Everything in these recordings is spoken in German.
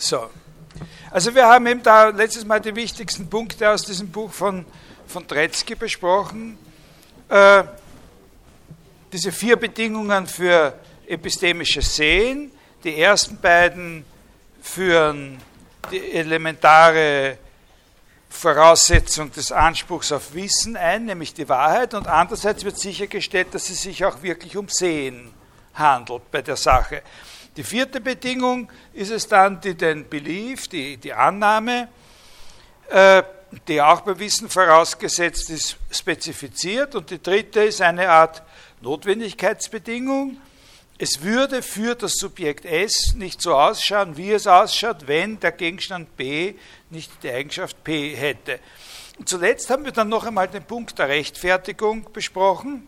So. Also wir haben eben da letztes Mal die wichtigsten Punkte aus diesem Buch von, von Tretzky besprochen. Äh, diese vier Bedingungen für epistemisches Sehen. Die ersten beiden führen die elementare Voraussetzung des Anspruchs auf Wissen ein, nämlich die Wahrheit, und andererseits wird sichergestellt, dass es sich auch wirklich um Sehen handelt bei der Sache. Die vierte Bedingung ist es dann, die den Belief, die, die Annahme, äh, die auch beim Wissen vorausgesetzt ist, spezifiziert. Und die dritte ist eine Art Notwendigkeitsbedingung. Es würde für das Subjekt S nicht so ausschauen, wie es ausschaut, wenn der Gegenstand B nicht die Eigenschaft P hätte. Und zuletzt haben wir dann noch einmal den Punkt der Rechtfertigung besprochen,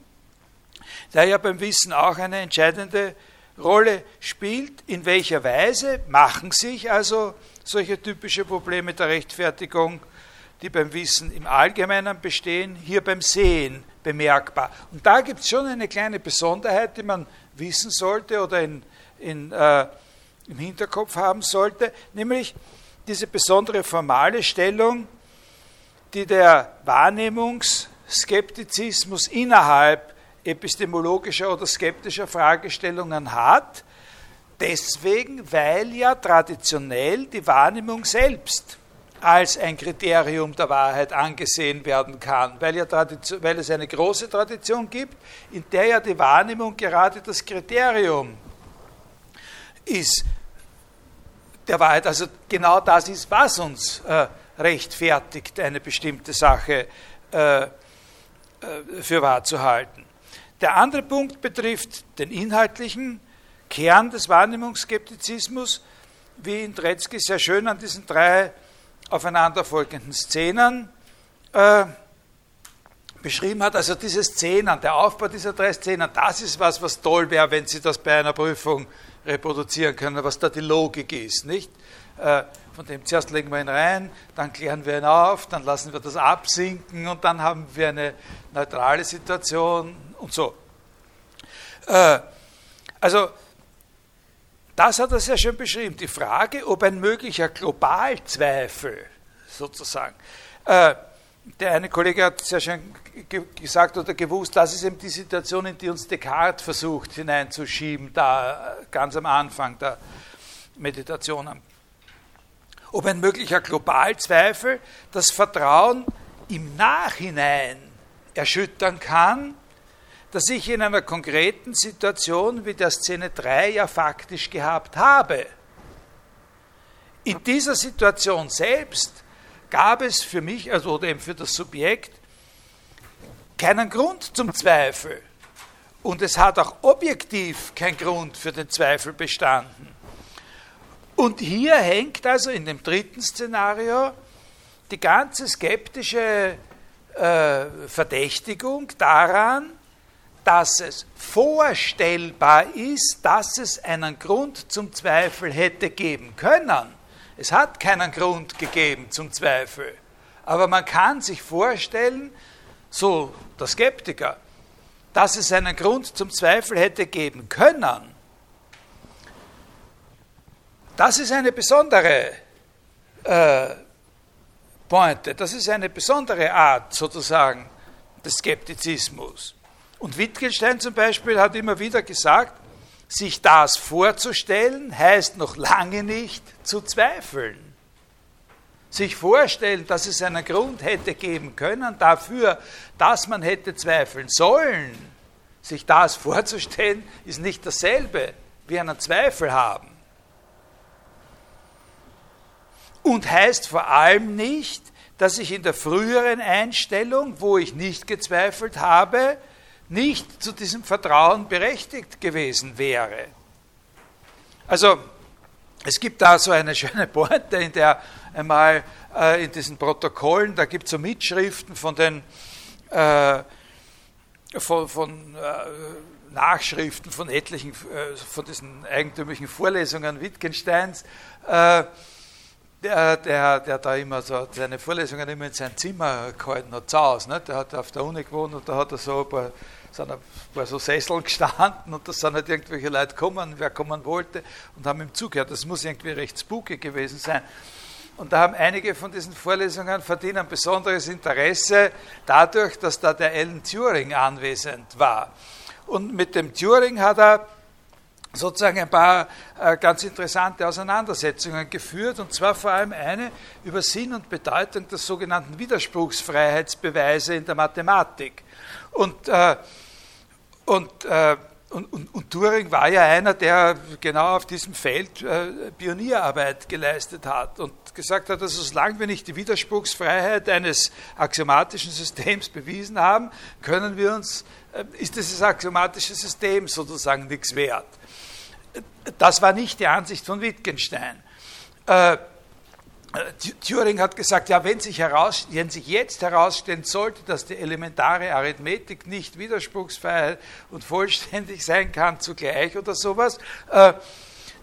der ja beim Wissen auch eine entscheidende Rolle spielt. In welcher Weise machen sich also solche typische Probleme der Rechtfertigung, die beim Wissen im Allgemeinen bestehen, hier beim Sehen bemerkbar. Und da gibt es schon eine kleine Besonderheit, die man wissen sollte oder in, in, äh, im Hinterkopf haben sollte, nämlich diese besondere formale Stellung, die der Wahrnehmungsskeptizismus innerhalb epistemologischer oder skeptischer Fragestellungen hat, deswegen, weil ja traditionell die Wahrnehmung selbst als ein Kriterium der Wahrheit angesehen werden kann, weil, ja weil es eine große Tradition gibt, in der ja die Wahrnehmung gerade das Kriterium ist der Wahrheit. Also genau das ist, was uns äh, rechtfertigt, eine bestimmte Sache äh, äh, für wahr zu halten. Der andere Punkt betrifft den inhaltlichen Kern des Wahrnehmungsskeptizismus, wie in Tretzky sehr schön an diesen drei aufeinanderfolgenden Szenen äh, beschrieben hat. Also diese Szenen, der Aufbau dieser drei Szenen, das ist was, was toll wäre, wenn Sie das bei einer Prüfung reproduzieren können, was da die Logik ist, nicht? Äh, von dem zuerst legen wir ihn rein, dann klären wir ihn auf, dann lassen wir das absinken und dann haben wir eine neutrale Situation und so. Äh, also das hat er sehr schön beschrieben. Die Frage, ob ein möglicher Globalzweifel sozusagen, äh, der eine Kollege hat sehr schön gesagt oder gewusst, das ist eben die Situation, in die uns Descartes versucht hineinzuschieben, da ganz am Anfang der Meditationen. Ob ein möglicher Globalzweifel das Vertrauen im Nachhinein erschüttern kann das ich in einer konkreten Situation wie der Szene 3 ja faktisch gehabt habe. In dieser Situation selbst gab es für mich, also oder eben für das Subjekt, keinen Grund zum Zweifel. Und es hat auch objektiv kein Grund für den Zweifel bestanden. Und hier hängt also in dem dritten Szenario die ganze skeptische äh, Verdächtigung daran, dass es vorstellbar ist, dass es einen Grund zum Zweifel hätte geben können. Es hat keinen Grund gegeben zum Zweifel. Aber man kann sich vorstellen, so der Skeptiker, dass es einen Grund zum Zweifel hätte geben können. Das ist eine besondere äh, Pointe, das ist eine besondere Art sozusagen des Skeptizismus. Und Wittgenstein zum Beispiel hat immer wieder gesagt, sich das vorzustellen heißt noch lange nicht zu zweifeln. Sich vorstellen, dass es einen Grund hätte geben können dafür, dass man hätte zweifeln sollen, sich das vorzustellen, ist nicht dasselbe wie einen Zweifel haben. Und heißt vor allem nicht, dass ich in der früheren Einstellung, wo ich nicht gezweifelt habe, nicht zu diesem Vertrauen berechtigt gewesen wäre. Also es gibt da so eine schöne Pointe, in der einmal äh, in diesen Protokollen, da gibt es so Mitschriften von den äh, von, von äh, Nachschriften von etlichen, äh, von diesen eigentümlichen Vorlesungen Wittgensteins, äh, der, der, der da immer so seine Vorlesungen immer in sein Zimmer gehalten hat, zu Hause. Ne? Der hat auf der Uni gewohnt und da hat er so ein paar sind ein paar so Sesseln gestanden und da sind halt irgendwelche Leute gekommen, wer kommen wollte und haben ihm zugehört. Das muss irgendwie recht spooky gewesen sein. Und da haben einige von diesen Vorlesungen verdienen besonderes Interesse dadurch, dass da der Alan Turing anwesend war. Und mit dem Turing hat er sozusagen ein paar äh, ganz interessante Auseinandersetzungen geführt, und zwar vor allem eine über Sinn und Bedeutung der sogenannten Widerspruchsfreiheitsbeweise in der Mathematik. Und, äh, und, äh, und, und, und, Turing war ja einer, der genau auf diesem Feld Pionierarbeit geleistet hat und gesagt hat, dass solange wir nicht die Widerspruchsfreiheit eines axiomatischen Systems bewiesen haben, können wir uns, ist dieses axiomatische System sozusagen nichts wert. Das war nicht die Ansicht von Wittgenstein. Äh, Turing hat gesagt, ja, wenn sich, heraus, wenn sich jetzt herausstellen sollte, dass die elementare Arithmetik nicht widerspruchsfrei und vollständig sein kann zugleich oder sowas, äh,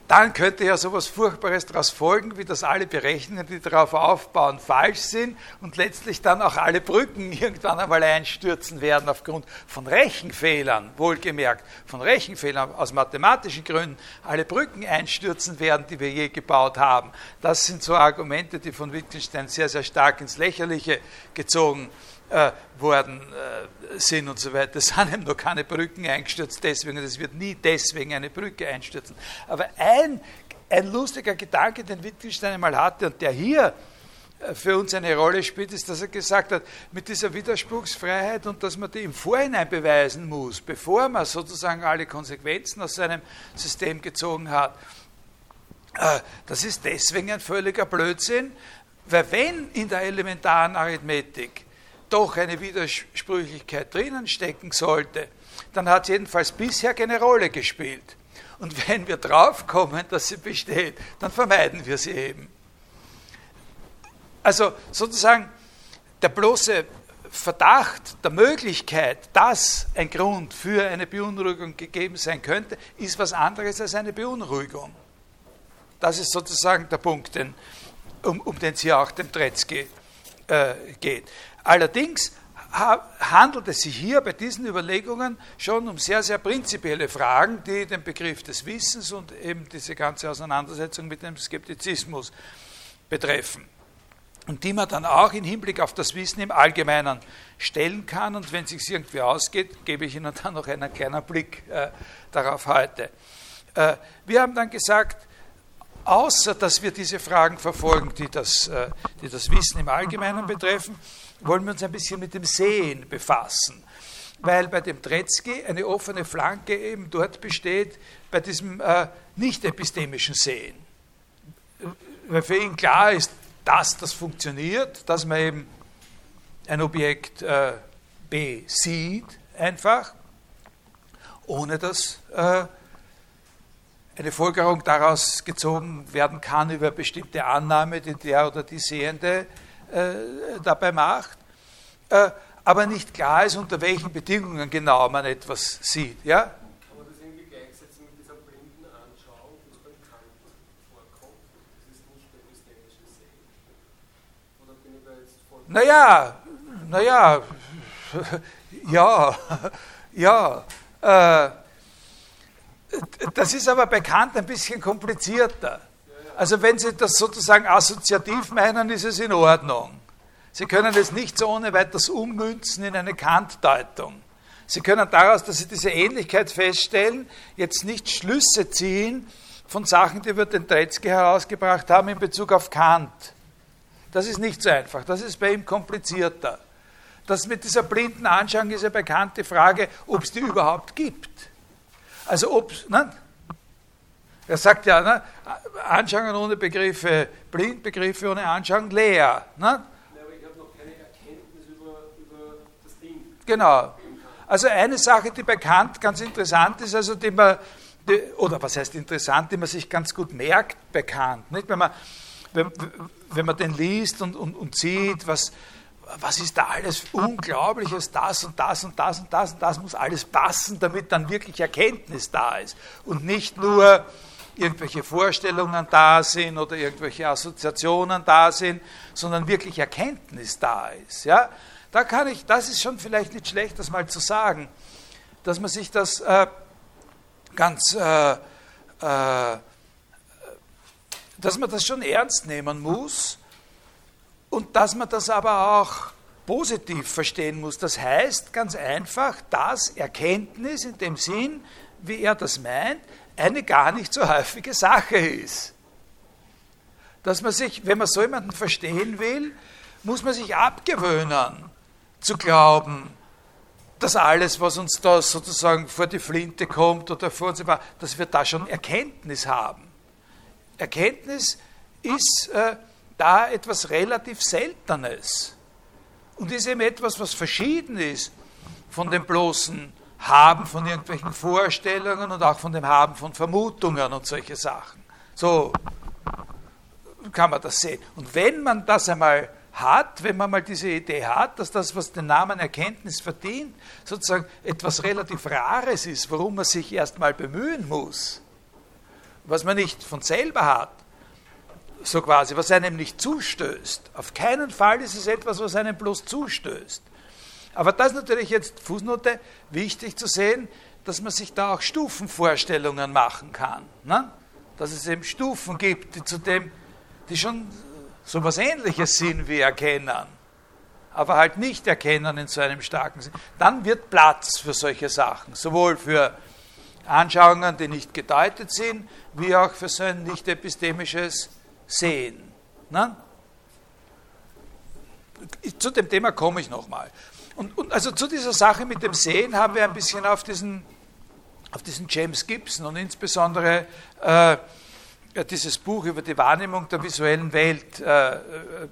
dann könnte ja sowas Furchtbares daraus folgen, wie dass alle Berechnungen, die darauf aufbauen, falsch sind und letztlich dann auch alle Brücken irgendwann einmal einstürzen werden aufgrund von Rechenfehlern, wohlgemerkt, von Rechenfehlern aus mathematischen Gründen, alle Brücken einstürzen werden, die wir je gebaut haben. Das sind so Argumente, die von Wittgenstein sehr, sehr stark ins Lächerliche gezogen äh, worden äh, sind und so weiter. Es sind eben noch keine Brücken eingestürzt deswegen, es wird nie deswegen eine Brücke einstürzen. Aber ein, ein lustiger Gedanke, den Wittgenstein einmal hatte und der hier äh, für uns eine Rolle spielt, ist, dass er gesagt hat, mit dieser Widerspruchsfreiheit und dass man die im Vorhinein beweisen muss, bevor man sozusagen alle Konsequenzen aus seinem System gezogen hat. Äh, das ist deswegen ein völliger Blödsinn, weil wenn in der elementaren Arithmetik doch eine Widersprüchlichkeit drinnen stecken sollte, dann hat es jedenfalls bisher keine Rolle gespielt. Und wenn wir draufkommen, dass sie besteht, dann vermeiden wir sie eben. Also sozusagen der bloße Verdacht der Möglichkeit, dass ein Grund für eine Beunruhigung gegeben sein könnte, ist was anderes als eine Beunruhigung. Das ist sozusagen der Punkt, den, um, um den es hier auch dem Tretzky äh, geht. Allerdings handelt es sich hier bei diesen Überlegungen schon um sehr, sehr prinzipielle Fragen, die den Begriff des Wissens und eben diese ganze Auseinandersetzung mit dem Skeptizismus betreffen. Und die man dann auch im Hinblick auf das Wissen im Allgemeinen stellen kann. Und wenn es sich irgendwie ausgeht, gebe ich Ihnen dann noch einen kleinen Blick äh, darauf heute. Äh, wir haben dann gesagt, außer dass wir diese Fragen verfolgen, die das, äh, die das Wissen im Allgemeinen betreffen, wollen wir uns ein bisschen mit dem Sehen befassen. Weil bei dem Tretzky eine offene Flanke eben dort besteht, bei diesem äh, nicht epistemischen Sehen. Weil für ihn klar ist, dass das funktioniert, dass man eben ein Objekt äh, B sieht, einfach, ohne dass äh, eine Folgerung daraus gezogen werden kann über bestimmte Annahme, die der oder die Sehende äh, dabei macht, äh, aber nicht klar ist, unter welchen Bedingungen genau man etwas sieht. Ja? Man das irgendwie gleichsetzen mit dieser blinden Anschauung, die bei Kant vorkommt? Das ist nicht der epistemische Sehen. Oder bin ich da jetzt voll. Naja, naja, ja, ja. Äh, das ist aber bei Kant ein bisschen komplizierter. Also wenn Sie das sozusagen assoziativ meinen, ist es in Ordnung. Sie können es nicht so ohne weiteres ummünzen in eine Kant-Deutung. Sie können daraus, dass Sie diese Ähnlichkeit feststellen, jetzt nicht Schlüsse ziehen von Sachen, die wir den Tretzky herausgebracht haben in Bezug auf Kant. Das ist nicht so einfach, das ist bei ihm komplizierter. Das mit dieser blinden Anschauung ist ja bekannt die Frage, ob es die überhaupt gibt. Also ob, ne? Er sagt ja, ne? Anschauungen ohne Begriffe blind, Begriffe ohne Anschauung leer. Ne? Ja, aber ich habe noch keine Erkenntnis über, über das Ding. Genau. Also eine Sache, die bekannt ganz interessant ist, also die man, die, oder was heißt interessant, die man sich ganz gut merkt, bekannt. Nicht? Wenn, man, wenn, wenn man den liest und, und, und sieht, was, was ist da alles Unglaubliches, das und das und das und das und das muss alles passen, damit dann wirklich Erkenntnis da ist und nicht nur irgendwelche Vorstellungen da sind oder irgendwelche Assoziationen da sind, sondern wirklich Erkenntnis da ist. Ja? Da kann ich, das ist schon vielleicht nicht schlecht, das mal zu sagen. dass man sich das äh, ganz, äh, äh, dass man das schon ernst nehmen muss und dass man das aber auch positiv verstehen muss. Das heißt ganz einfach, dass Erkenntnis in dem Sinn, wie er das meint, eine gar nicht so häufige Sache ist. Dass man sich, wenn man so jemanden verstehen will, muss man sich abgewöhnen, zu glauben, dass alles, was uns da sozusagen vor die Flinte kommt oder vor uns, dass wir da schon Erkenntnis haben. Erkenntnis ist äh, da etwas relativ Seltenes und ist eben etwas, was verschieden ist von dem bloßen Haben von irgendwelchen Vorstellungen und auch von dem Haben von Vermutungen und solche Sachen. So kann man das sehen. Und wenn man das einmal hat, wenn man mal diese Idee hat, dass das, was den Namen Erkenntnis verdient, sozusagen etwas relativ Rares ist, worum man sich erstmal bemühen muss, was man nicht von selber hat, so quasi, was einem nicht zustößt. Auf keinen Fall ist es etwas, was einem bloß zustößt. Aber das ist natürlich jetzt, Fußnote, wichtig zu sehen, dass man sich da auch Stufenvorstellungen machen kann. Ne? Dass es eben Stufen gibt, die zu dem, die schon so etwas Ähnliches sind wie Erkennen, aber halt nicht erkennen in so einem starken Sinn, dann wird Platz für solche Sachen, sowohl für Anschauungen, die nicht gedeutet sind, wie auch für so ein nicht epistemisches Sehen. Ne? Zu dem Thema komme ich nochmal. Und, und also zu dieser Sache mit dem Sehen haben wir ein bisschen auf diesen, auf diesen James Gibson und insbesondere äh, dieses Buch über die Wahrnehmung der visuellen Welt äh,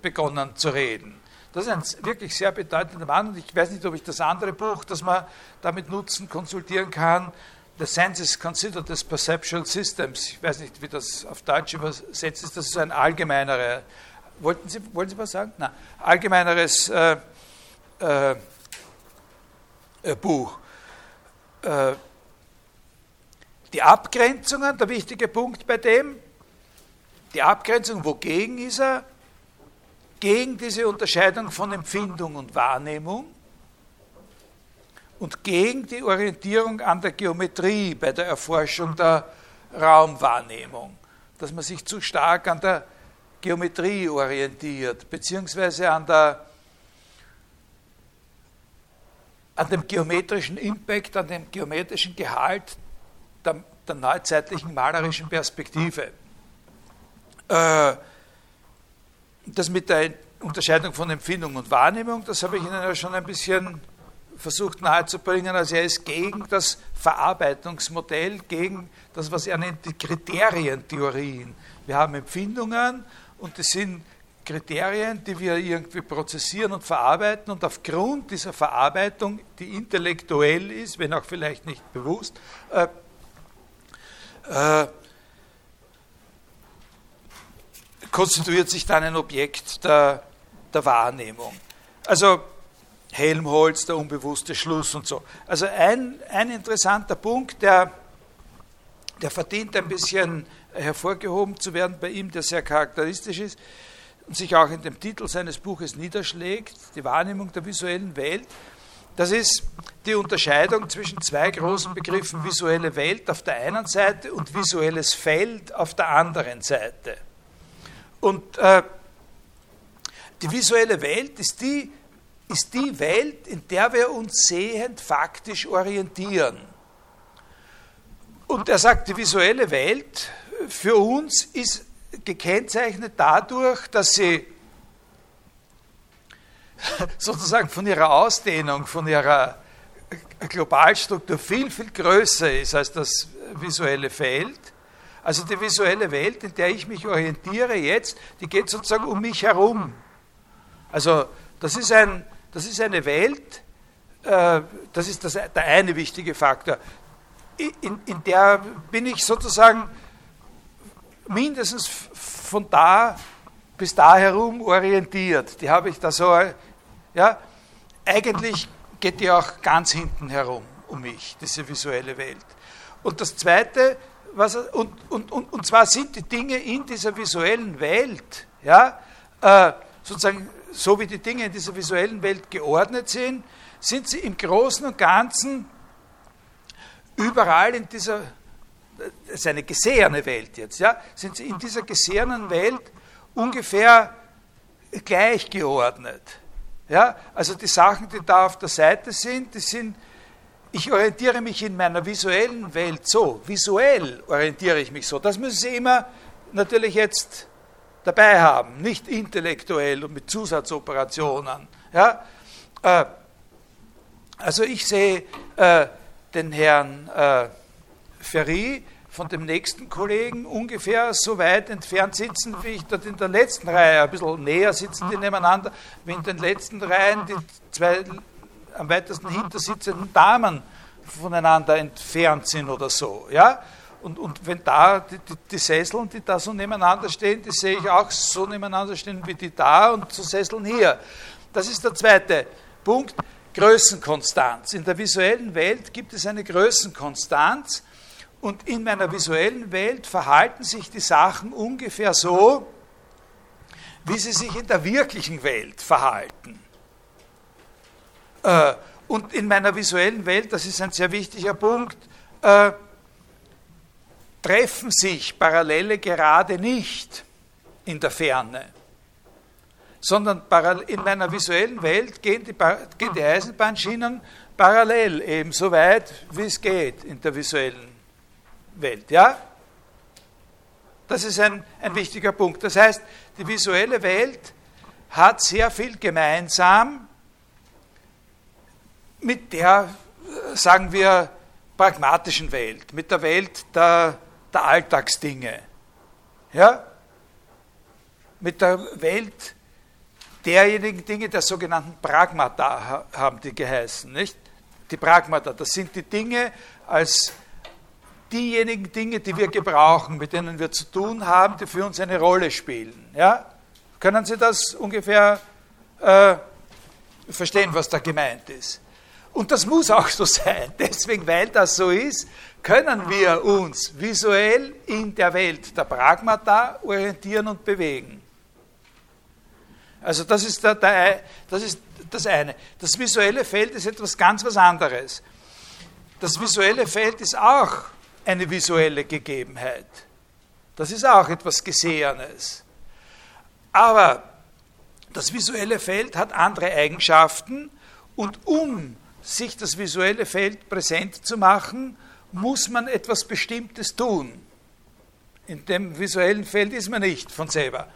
begonnen zu reden. Das ist ein wirklich sehr bedeutender Mann und ich weiß nicht, ob ich das andere Buch, das man damit nutzen, konsultieren kann, The Senses Considered as Perceptual Systems, ich weiß nicht, wie das auf Deutsch übersetzt ist, das ist ein allgemeineres, wollten Sie, wollen Sie was sagen? Nein, allgemeineres äh, äh, äh Buch. Äh, die Abgrenzungen, der wichtige Punkt bei dem, die Abgrenzung, wogegen ist er? Gegen diese Unterscheidung von Empfindung und Wahrnehmung und gegen die Orientierung an der Geometrie bei der Erforschung der Raumwahrnehmung, dass man sich zu stark an der Geometrie orientiert, beziehungsweise an, der, an dem geometrischen Impact, an dem geometrischen Gehalt der, der neuzeitlichen malerischen Perspektive. Äh, das mit der Unterscheidung von Empfindung und Wahrnehmung, das habe ich Ihnen ja schon ein bisschen versucht nahezubringen. Also er ist gegen das Verarbeitungsmodell, gegen das, was er nennt, die Kriterientheorien. Wir haben Empfindungen und das sind Kriterien, die wir irgendwie prozessieren und verarbeiten und aufgrund dieser Verarbeitung, die intellektuell ist, wenn auch vielleicht nicht bewusst, äh, äh, konstituiert sich dann ein Objekt der, der Wahrnehmung. Also Helmholtz, der unbewusste Schluss und so. Also ein, ein interessanter Punkt, der, der verdient ein bisschen hervorgehoben zu werden bei ihm, der sehr charakteristisch ist und sich auch in dem Titel seines Buches niederschlägt, die Wahrnehmung der visuellen Welt. Das ist die Unterscheidung zwischen zwei großen Begriffen, visuelle Welt auf der einen Seite und visuelles Feld auf der anderen Seite. Und äh, die visuelle Welt ist die, ist die Welt, in der wir uns sehend faktisch orientieren. Und er sagt, die visuelle Welt für uns ist gekennzeichnet dadurch, dass sie sozusagen von ihrer Ausdehnung, von ihrer Globalstruktur viel, viel größer ist als das visuelle Feld also die visuelle Welt, in der ich mich orientiere jetzt, die geht sozusagen um mich herum. Also das ist, ein, das ist eine Welt, äh, das ist das, der eine wichtige Faktor, in, in der bin ich sozusagen mindestens von da bis da herum orientiert. Die habe ich da so, ja, eigentlich geht die auch ganz hinten herum um mich, diese visuelle Welt. Und das Zweite, was, und, und, und, und zwar sind die Dinge in dieser visuellen Welt, ja, äh, sozusagen so wie die Dinge in dieser visuellen Welt geordnet sind, sind sie im Großen und Ganzen überall in dieser, das ist eine gesehene Welt jetzt, ja, sind sie in dieser gesehenen Welt ungefähr gleichgeordnet. Ja, also die Sachen, die da auf der Seite sind, die sind, ich orientiere mich in meiner visuellen Welt so, visuell orientiere ich mich so. Das müssen Sie immer natürlich jetzt dabei haben, nicht intellektuell und mit Zusatzoperationen. Ja, äh, also ich sehe äh, den Herrn äh, Ferry von dem nächsten Kollegen ungefähr so weit entfernt sitzen, wie ich dort in der letzten Reihe, ein bisschen näher sitzen die nebeneinander, wie in den letzten Reihen die zwei am weitesten hinter sitzenden Damen voneinander entfernt sind oder so. Ja? Und, und wenn da die, die, die, Sesseln, die da so nebeneinander stehen, die sehe ich auch so nebeneinander stehen wie die da und so Sesseln hier. Das ist der zweite Punkt. Größenkonstanz. In der visuellen Welt gibt es eine Größenkonstanz und in meiner visuellen Welt verhalten sich die Sachen ungefähr so, wie sie sich in der wirklichen Welt verhalten. Äh, und in meiner visuellen Welt, das ist ein sehr wichtiger Punkt, äh, treffen sich Parallele gerade nicht in der Ferne, sondern in meiner visuellen Welt gehen die, gehen die Eisenbahnschienen parallel eben so weit, wie es geht in der visuellen Welt. Ja? Das ist ein, ein wichtiger Punkt. Das heißt, die visuelle Welt hat sehr viel gemeinsam mit der, sagen wir, pragmatischen Welt, mit der Welt der, der Alltagsdinge. Ja? Mit der Welt derjenigen Dinge, der sogenannten Pragmata haben die geheißen. Nicht? Die Pragmata, das sind die Dinge als diejenigen Dinge, die wir gebrauchen, mit denen wir zu tun haben, die für uns eine Rolle spielen. Ja? Können Sie das ungefähr äh, verstehen, was da gemeint ist? Und das muss auch so sein. Deswegen, weil das so ist, können wir uns visuell in der Welt der Pragmata orientieren und bewegen. Also das ist, der, der, das ist das eine. Das visuelle Feld ist etwas ganz was anderes. Das visuelle Feld ist auch eine visuelle Gegebenheit. Das ist auch etwas Gesehenes. Aber das visuelle Feld hat andere Eigenschaften und um sich das visuelle Feld präsent zu machen, muss man etwas Bestimmtes tun. In dem visuellen Feld ist man nicht von selber.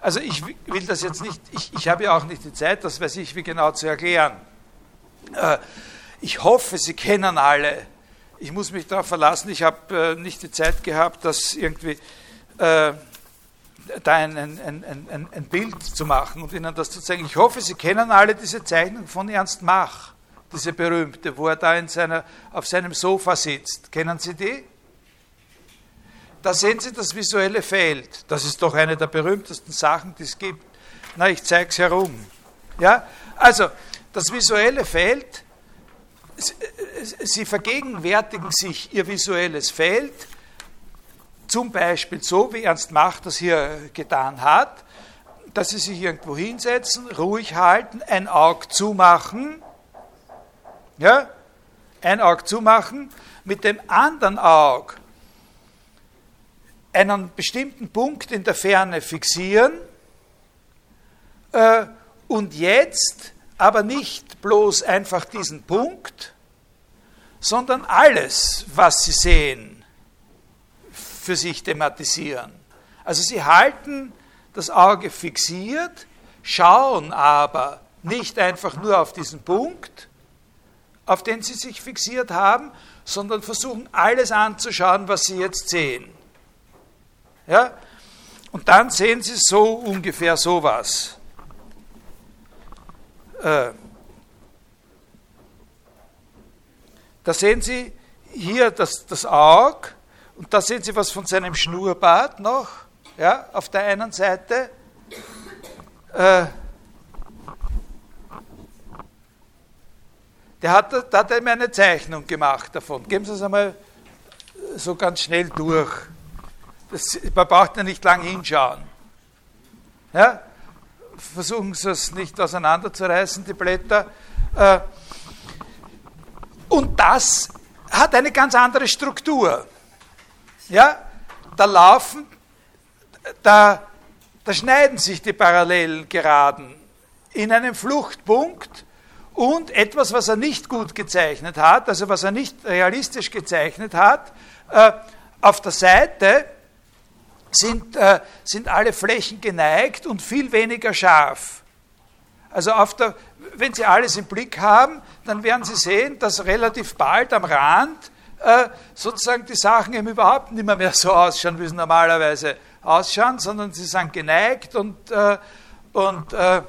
Also ich will das jetzt nicht, ich, ich habe ja auch nicht die Zeit, das weiß ich wie genau zu erklären. Äh, ich hoffe, Sie kennen alle ich muss mich darauf verlassen, ich habe äh, nicht die Zeit gehabt, das irgendwie äh, da ein, ein, ein, ein, Bild zu machen und Ihnen das zu zeigen. Ich hoffe, Sie kennen alle diese Zeichnung von Ernst Mach, diese berühmte, wo er da in seiner, auf seinem Sofa sitzt. Kennen Sie die? Da sehen Sie das visuelle Feld. Das ist doch eine der berühmtesten Sachen, die es gibt. Na, ich zeige es herum. Ja? Also, das visuelle Feld Sie vergegenwärtigen sich Ihr visuelles Feld, zum Beispiel so, wie Ernst Mach das hier getan hat, dass Sie sich irgendwo hinsetzen, ruhig halten, ein Auge zumachen, ja, ein Auge zumachen, mit dem anderen Auge einen bestimmten Punkt in der Ferne fixieren äh, und jetzt aber nicht bloß einfach diesen Punkt, sondern alles, was Sie sehen, für sich thematisieren. Also Sie halten das Auge fixiert, schauen aber nicht einfach nur auf diesen Punkt, auf den Sie sich fixiert haben, sondern versuchen alles anzuschauen, was Sie jetzt sehen. Ja? Und dann sehen Sie so ungefähr sowas. Äh, da sehen Sie hier das, das Auge und da sehen Sie was von seinem Schnurrbart noch, ja, auf der einen Seite. Äh, der hat, da hat er mir eine Zeichnung gemacht davon. Geben Sie es einmal so ganz schnell durch. Das, man braucht ja nicht lang hinschauen. Ja? Versuchen Sie es nicht auseinanderzureißen, die Blätter. Äh, und das hat eine ganz andere Struktur. Ja, da laufen, da, da schneiden sich die parallelen Geraden in einem Fluchtpunkt und etwas, was er nicht gut gezeichnet hat, also was er nicht realistisch gezeichnet hat, äh, auf der Seite sind, äh, sind alle Flächen geneigt und viel weniger scharf. Also der, wenn Sie alles im Blick haben, dann werden Sie sehen, dass relativ bald am Rand äh, sozusagen die Sachen eben überhaupt nicht mehr, mehr so ausschauen, wie sie normalerweise ausschauen, sondern sie sind geneigt und, äh, und, äh,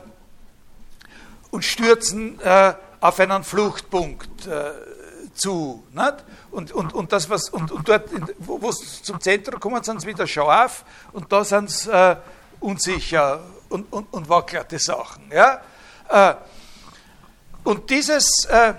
und stürzen äh, auf einen Fluchtpunkt äh, zu. Nicht? Und, und, und, das, was, und, und dort, wo sie zum Zentrum kommen, sind sie wieder scharf und da sind sie äh, unsicher und, und, und wackelte Sachen. Ja? Äh, und dieses, äh,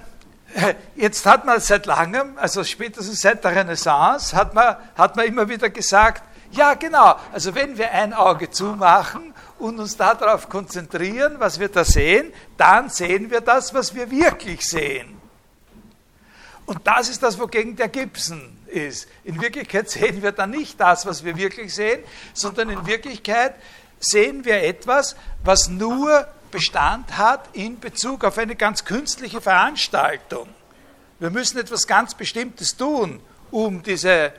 jetzt hat man seit langem, also spätestens seit der Renaissance, hat man, hat man immer wieder gesagt, ja genau, also wenn wir ein Auge zumachen und uns darauf konzentrieren, was wir da sehen, dann sehen wir das, was wir wirklich sehen. Und das ist das, wogegen der Gibson ist. In Wirklichkeit sehen wir dann nicht das, was wir wirklich sehen, sondern in Wirklichkeit sehen wir etwas, was nur Bestand hat in Bezug auf eine ganz künstliche Veranstaltung. Wir müssen etwas ganz Bestimmtes tun, um diese, äh,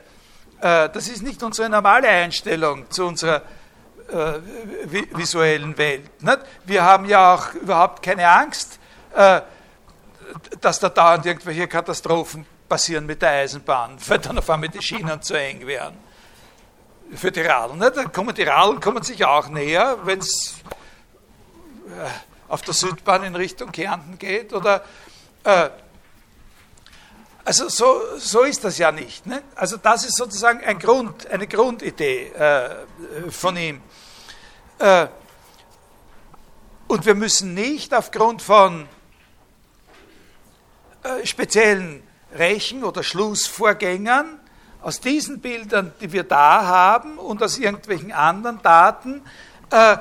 das ist nicht unsere normale Einstellung zu unserer äh, visuellen Welt. Nicht? Wir haben ja auch überhaupt keine Angst, äh, dass da dauernd irgendwelche Katastrophen passieren mit der Eisenbahn, weil dann auf einmal die Schienen zu eng werden. Für die Radeln. Nicht? Dann kommen die Radeln kommen sich auch näher, wenn es äh, auf der Südbahn in Richtung Kärnten geht oder äh, also so, so ist das ja nicht. Ne? Also das ist sozusagen ein Grund, eine Grundidee äh, von ihm. Äh, und wir müssen nicht aufgrund von äh, speziellen Rechen- oder Schlussvorgängern aus diesen Bildern, die wir da haben und aus irgendwelchen anderen Daten, äh,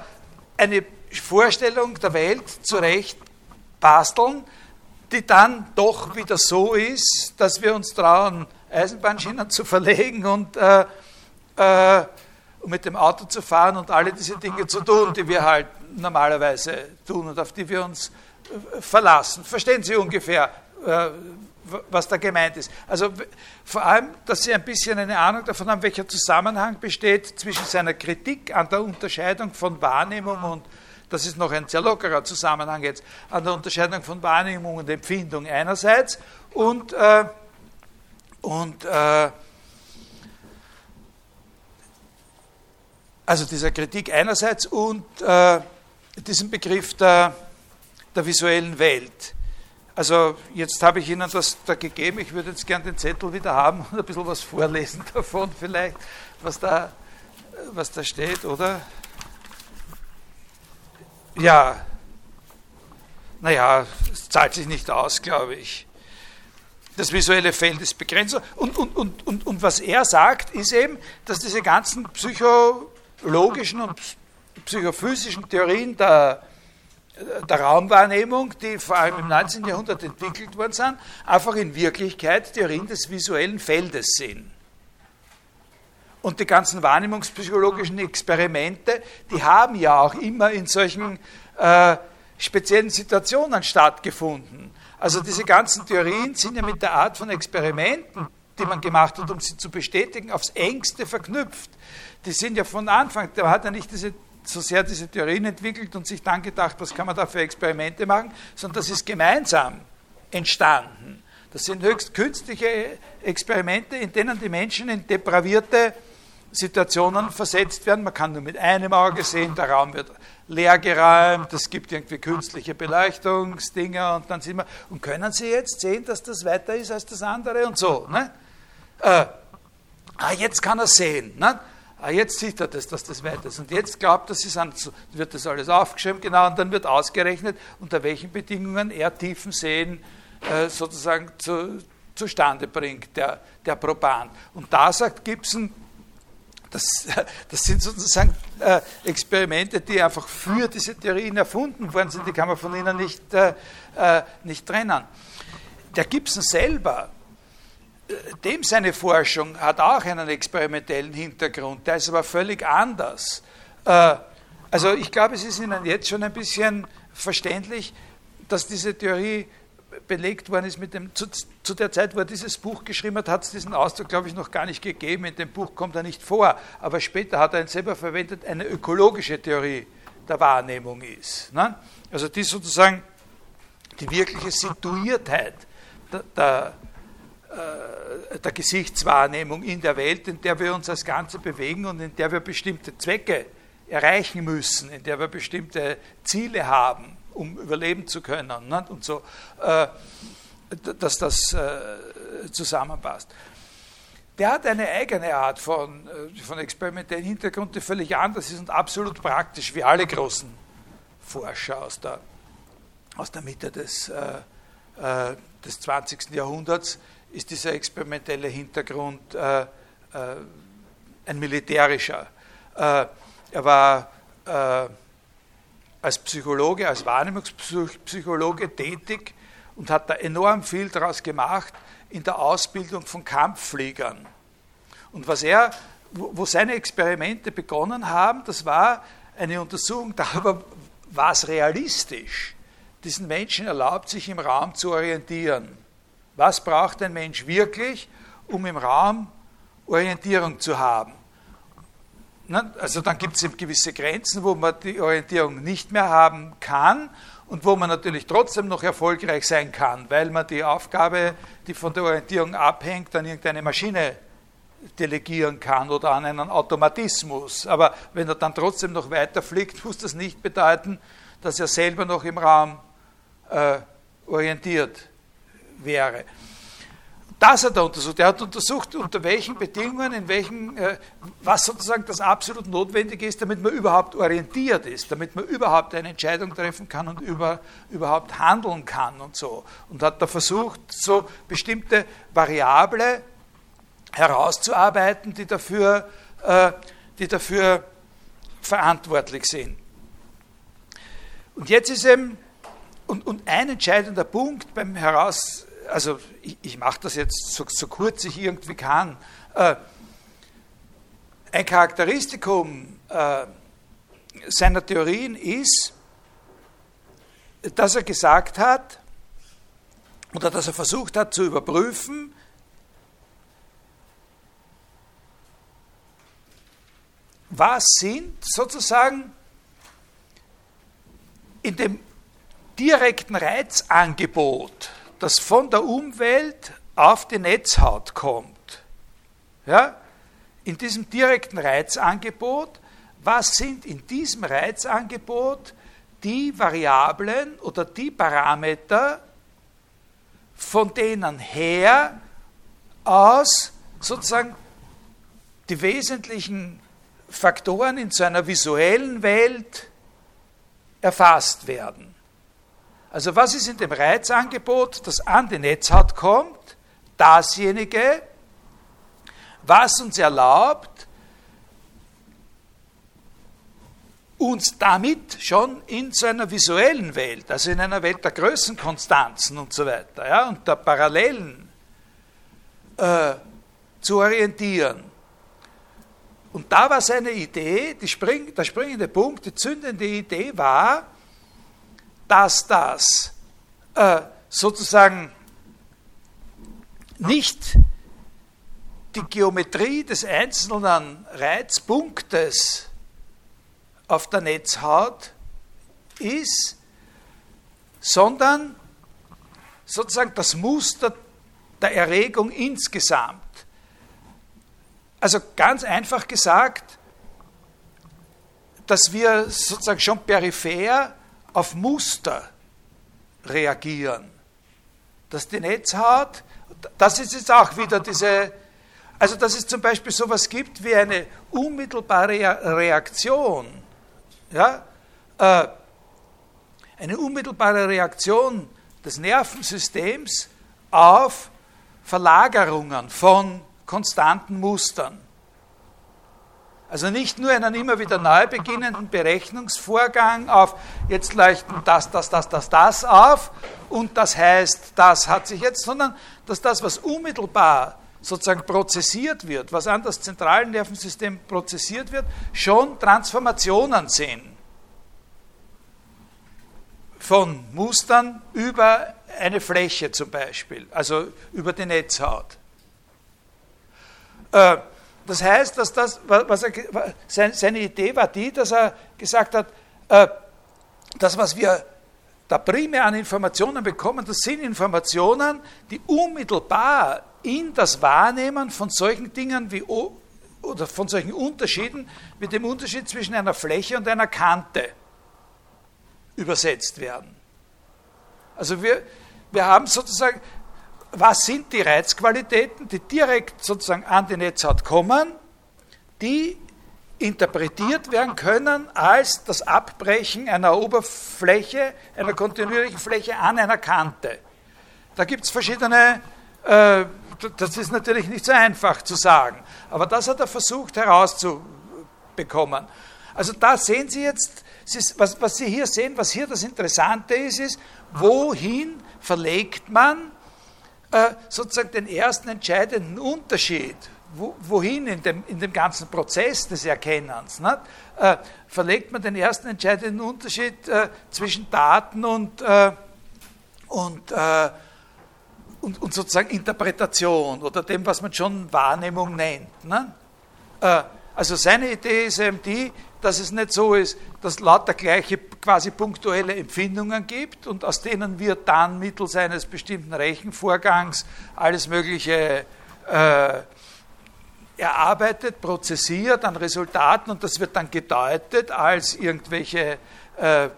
eine Vorstellung der Welt zurecht basteln, die dann doch wieder so ist, dass wir uns trauen, Eisenbahnschienen zu verlegen und, äh, äh, mit dem Auto zu fahren und alle diese Dinge zu tun, die wir halt normalerweise tun und auf die wir uns äh, verlassen. Verstehen Sie ungefähr, äh, was da gemeint ist? Also vor allem, dass Sie ein bisschen eine Ahnung davon haben, welcher Zusammenhang besteht zwischen seiner Kritik an der Unterscheidung von Wahrnehmung und das ist noch ein sehr lockerer Zusammenhang jetzt, an der Unterscheidung von Wahrnehmung und Empfindung einerseits und, äh, und äh, also dieser Kritik einerseits und äh, diesem Begriff der, der visuellen Welt. Also jetzt habe ich Ihnen das da gegeben, ich würde jetzt gerne den Zettel wieder haben und ein bisschen was vorlesen davon vielleicht, was da, was da steht, oder? Ja, naja, es zahlt sich nicht aus, glaube ich. Das visuelle Feld ist begrenzt. Und, und, und, und, und was er sagt, ist eben, dass diese ganzen psychologischen und psychophysischen Theorien der, der Raumwahrnehmung, die vor allem im 19. Jahrhundert entwickelt worden sind, einfach in Wirklichkeit Theorien des visuellen Feldes sind. Und die ganzen wahrnehmungspsychologischen Experimente, die haben ja auch immer in solchen äh, speziellen Situationen stattgefunden. Also diese ganzen Theorien sind ja mit der Art von Experimenten, die man gemacht hat, um sie zu bestätigen, aufs engste verknüpft. Die sind ja von Anfang, da hat er nicht diese, so sehr diese Theorien entwickelt und sich dann gedacht, was kann man da für Experimente machen, sondern das ist gemeinsam entstanden. Das sind höchst künstliche Experimente, in denen die Menschen in depravierte Situationen versetzt werden. Man kann nur mit einem Auge sehen, der Raum wird leergeräumt, es gibt irgendwie künstliche Beleuchtungsdinger und dann sind wir, und können Sie jetzt sehen, dass das weiter ist als das andere und so. Ne? Äh, ah, jetzt kann er sehen. Ne? Ah, jetzt sieht er das, dass das weiter ist. Und jetzt glaubt er, sind, wird das alles aufgeschrieben, genau, und dann wird ausgerechnet, unter welchen Bedingungen er Tiefensehen äh, sozusagen zu, zustande bringt, der, der Proband. Und da sagt Gibson, das, das sind sozusagen äh, Experimente, die einfach für diese Theorien erfunden worden sind, die kann man von ihnen nicht, äh nicht trennen. Der Gibson selber dem seine Forschung hat auch einen experimentellen Hintergrund, der ist aber völlig anders. Äh, also ich glaube, es ist Ihnen jetzt schon ein bisschen verständlich, dass diese Theorie belegt worden ist mit dem, zu, zu, der Zeit, wo er dieses Buch geschrieben hat, hat es diesen Ausdruck, glaube ich, noch gar nicht gegeben. In dem Buch kommt er nicht vor. Aber später hat er ihn selber verwendet, eine ökologische Theorie der Wahrnehmung ist. Ne? Also die sozusagen die wirkliche Situiertheit der, der, der Gesichtswahrnehmung in der Welt, in der wir uns als Ganze bewegen und in der wir bestimmte Zwecke erreichen müssen, in der wir bestimmte Ziele haben, um überleben zu können ne? und so, äh, dass das äh, zusammenpasst. Der hat eine eigene Art von, äh, von experimentellen Hintergrund, die völlig anders ist und absolut praktisch, wie alle großen Forscher aus der, aus der Mitte des, äh, äh des 20. Jahrhunderts, ist dieser experimentelle Hintergrund äh, äh, ein militärischer. er war als Psychologe, als Wahrnehmungspsychologe tätig und hat da enorm viel daraus gemacht in der Ausbildung von Kampffliegern. Und was er, wo seine Experimente begonnen haben, das war eine Untersuchung darüber, was realistisch diesen Menschen erlaubt, sich im Raum zu orientieren. Was braucht ein Mensch wirklich, um im Raum Orientierung zu haben? Also dann gibt es gewisse Grenzen, wo man die Orientierung nicht mehr haben kann und wo man natürlich trotzdem noch erfolgreich sein kann, weil man die Aufgabe, die von der Orientierung abhängt, an irgendeine Maschine delegieren kann oder an einen Automatismus. Aber wenn er dann trotzdem noch weiter fliegt, muss das nicht bedeuten, dass er selber noch im Raum äh, orientiert wäre. Das hat er untersucht. Er hat untersucht, unter welchen Bedingungen, in welchen, äh, was sozusagen das absolut Notwendige ist, damit man überhaupt orientiert ist, damit man überhaupt eine Entscheidung treffen kann und über, überhaupt handeln kann und so. Und hat da versucht, so bestimmte Variable herauszuarbeiten, die dafür, äh, die dafür verantwortlich sind. Und jetzt ist eben, und, und ein entscheidender Punkt beim Heraus also ich, ich mache das jetzt so, so, kurz ich irgendwie kann. Äh, ein Charakteristikum äh, seiner Theorien ist, dass er gesagt hat, oder dass er versucht hat zu überprüfen, was sind sozusagen in dem direkten Reizangebot das von der Umwelt auf die Netzhaut kommt. Ja? In diesem direkten Reizangebot, was sind in diesem Reizangebot die Variablen oder die Parameter, von denen her aus sozusagen die wesentlichen Faktoren in so einer visuellen Welt erfasst werden. Also was ist in dem Reizangebot, das an die Netzhaut kommt? Dasjenige, was uns erlaubt, uns damit schon in so einer visuellen Welt, also in einer Welt der Größenkonstanzen und so weiter, ja, und der Parallelen äh, zu orientieren. Und da war seine Idee, spring, der springende Punkt, die zündende Idee war, dass das äh, sozusagen nicht die Geometrie des einzelnen Reizpunktes auf der Netzhaut ist, sondern sozusagen das Muster der Erregung insgesamt. Also ganz einfach gesagt, dass wir sozusagen schon peripher auf Muster reagieren. Dass die Netzhaut, das ist jetzt auch wieder diese, also dass es zum Beispiel sowas gibt wie eine unmittelbare Reaktion, ja, äh, eine unmittelbare Reaktion des Nervensystems auf Verlagerungen von konstanten Mustern. Also nicht nur einen immer wieder neu beginnenden Berechnungsvorgang auf, jetzt leuchten das, das, das, das, das auf und das heißt, das hat sich jetzt, sondern dass das, was unmittelbar sozusagen prozessiert wird, was an das zentrale Nervensystem prozessiert wird, schon Transformationen sind. Von Mustern über eine Fläche zum Beispiel, also über die Netzhaut. Äh, das heißt, dass das, was er, seine Idee war die, dass er gesagt hat, äh, das, was wir da primär an Informationen bekommen, das sind Informationen, die unmittelbar in das Wahrnehmen von solchen Dingen wie oder von solchen Unterschieden wie dem Unterschied zwischen einer Fläche und einer Kante übersetzt werden. Also wir, wir haben sozusagen, was sind die Reizqualitäten, die direkt sozusagen an die Netzhaut kommen, die interpretiert werden können als das Abbrechen einer Oberfläche, einer kontinuierlichen Fläche an einer Kante. Da gibt es verschiedene, äh, das ist natürlich nicht so einfach zu sagen, aber das hat er versucht herauszubekommen. Also da sehen Sie jetzt, was, was Sie hier sehen, was hier das Interessante ist, ist, wohin verlegt man äh, sozusagen den ersten entscheidenden Unterschied wohin in dem, in dem ganzen Prozess des Erkennens, äh, verlegt man den ersten entscheidenden Unterschied äh, zwischen Daten und, und, und, und, sozusagen Interpretation oder dem, was man schon Wahrnehmung nennt. Ne? Also seine Idee ist eben die, dass es nicht so ist, dass lauter gleiche quasi punktuelle Empfindungen gibt und aus denen wir dann mittels eines bestimmten Rechenvorgangs alles Mögliche äh, erarbeitet, prozessiert an Resultaten und das wird dann gedeutet als irgendwelche äh,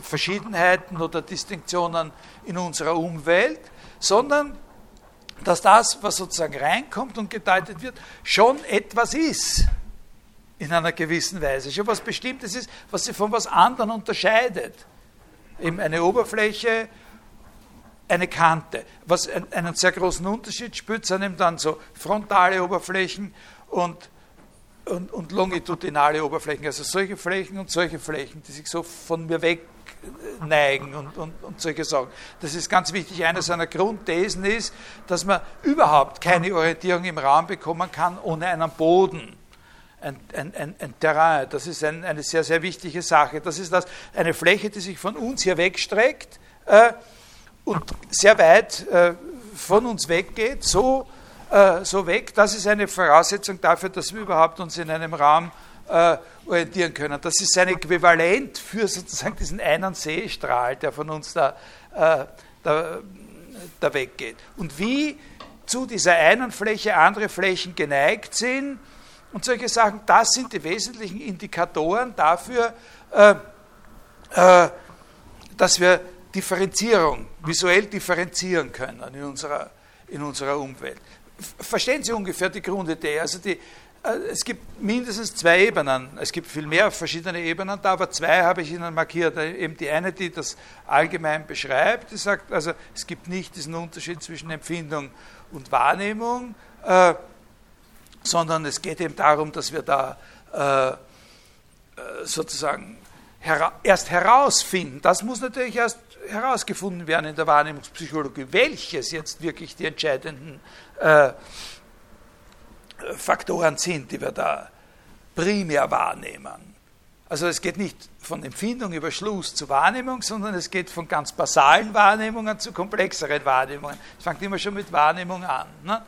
Verschiedenheiten oder Distinktionen in unserer Umwelt, sondern dass das, was sozusagen reinkommt und gedeutet wird, schon etwas ist in einer gewissen Weise, schon was Bestimmtes ist, was sie von was anderem unterscheidet. Eben eine Oberfläche eine Kante. Was einen sehr großen Unterschied spürt, sind eben dann so frontale Oberflächen und, und, und longitudinale Oberflächen, also solche Flächen und solche Flächen, die sich so von mir weg neigen und, und, und solche Sachen. Das ist ganz wichtig. Eine seiner Grundthesen ist, dass man überhaupt keine Orientierung im Raum bekommen kann ohne einen Boden. Ein, ein, ein, ein Terrain, das ist ein, eine sehr, sehr wichtige Sache. Das ist das, eine Fläche, die sich von uns hier wegstreckt, äh, und sehr weit äh, von uns weggeht, so, äh, so weg, das ist eine Voraussetzung dafür, dass wir überhaupt uns in einem Raum äh, orientieren können. Das ist ein Äquivalent für sozusagen diesen einen Seestrahl, der von uns da, äh, da, da weggeht. Und wie zu dieser einen Fläche andere Flächen geneigt sind und solche Sachen, das sind die wesentlichen Indikatoren dafür, äh, äh, dass wir Differenzierung, visuell differenzieren können in unserer, in unserer Umwelt. Verstehen Sie ungefähr die Grundidee? Also die, äh, es gibt mindestens zwei Ebenen. Es gibt viel mehr verschiedene Ebenen da, aber zwei habe ich Ihnen markiert. Eben die eine, die das allgemein beschreibt, die sagt, also es gibt nicht diesen Unterschied zwischen Empfindung und Wahrnehmung, äh, sondern es geht eben darum, dass wir da äh, äh sozusagen erst herausfinden. Das muss natürlich erst herausgefunden werden in der Wahrnehmungspsychologie, welches jetzt wirklich die entscheidenden äh, Faktoren sind, die wir da primär wahrnehmen. Also es geht nicht von Empfindung über Schluss zu Wahrnehmung, sondern es geht von ganz basalen Wahrnehmungen zu komplexeren Wahrnehmungen. Es fängt immer schon mit Wahrnehmung an. Ne?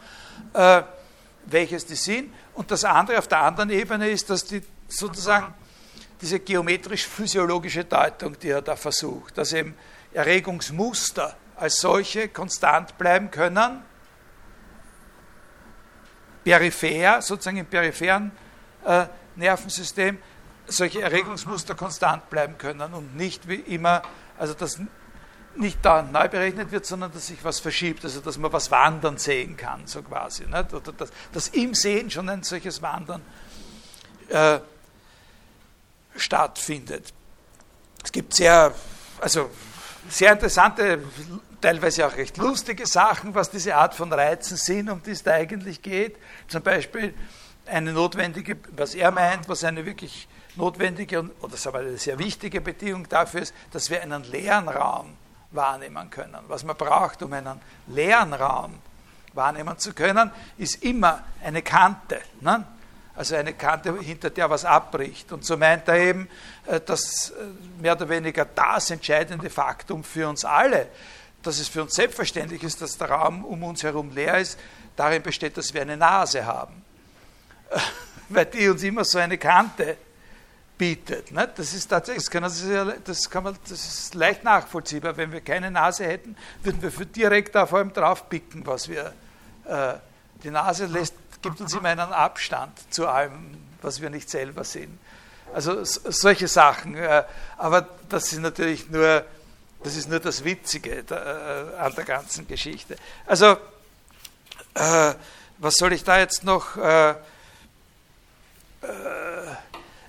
Äh, welches die sind. Und das andere auf der anderen Ebene ist, dass die sozusagen diese geometrisch-physiologische Deutung, die er da versucht, dass eben Erregungsmuster als solche konstant bleiben können, peripher, sozusagen im peripheren äh, Nervensystem, solche Erregungsmuster konstant bleiben können und nicht wie immer, also dass nicht da neu berechnet wird, sondern dass sich was verschiebt, also dass man was wandern sehen kann, so quasi. Nicht? Oder dass, dass im Sehen schon ein solches Wandern äh, stattfindet. Es gibt sehr, also sehr interessante, teilweise auch recht lustige Sachen, was diese Art von Reizen sind, um die es da eigentlich geht. Zum Beispiel eine notwendige, was er meint, was eine wirklich notwendige oder sagen wir, eine sehr wichtige Bedingung dafür ist, dass wir einen leeren Raum wahrnehmen können. Was man braucht, um einen leeren Raum wahrnehmen zu können, ist immer eine Kante. Ne? Also eine Kante, hinter der was abbricht. Und so meint er eben, äh, dass äh, mehr oder weniger das entscheidende Faktum für uns alle, dass es für uns selbstverständlich ist, dass der Raum um uns herum leer ist, darin besteht, dass wir eine Nase haben. Weil die uns immer so eine Kante bietet. Ne? Das ist tatsächlich, das kann, man, das, ist leicht nachvollziehbar. Wenn wir keine Nase hätten, würden wir direkt da vor allem drauf picken, was wir. Äh, die Nase lässt, gibt uns immer einen Abstand zu allem, was wir nicht selber sind. Also solche Sachen. Äh, aber das ist natürlich nur, das ist nur das Witzige äh, an der ganzen Geschichte. Also, was soll ich da jetzt noch?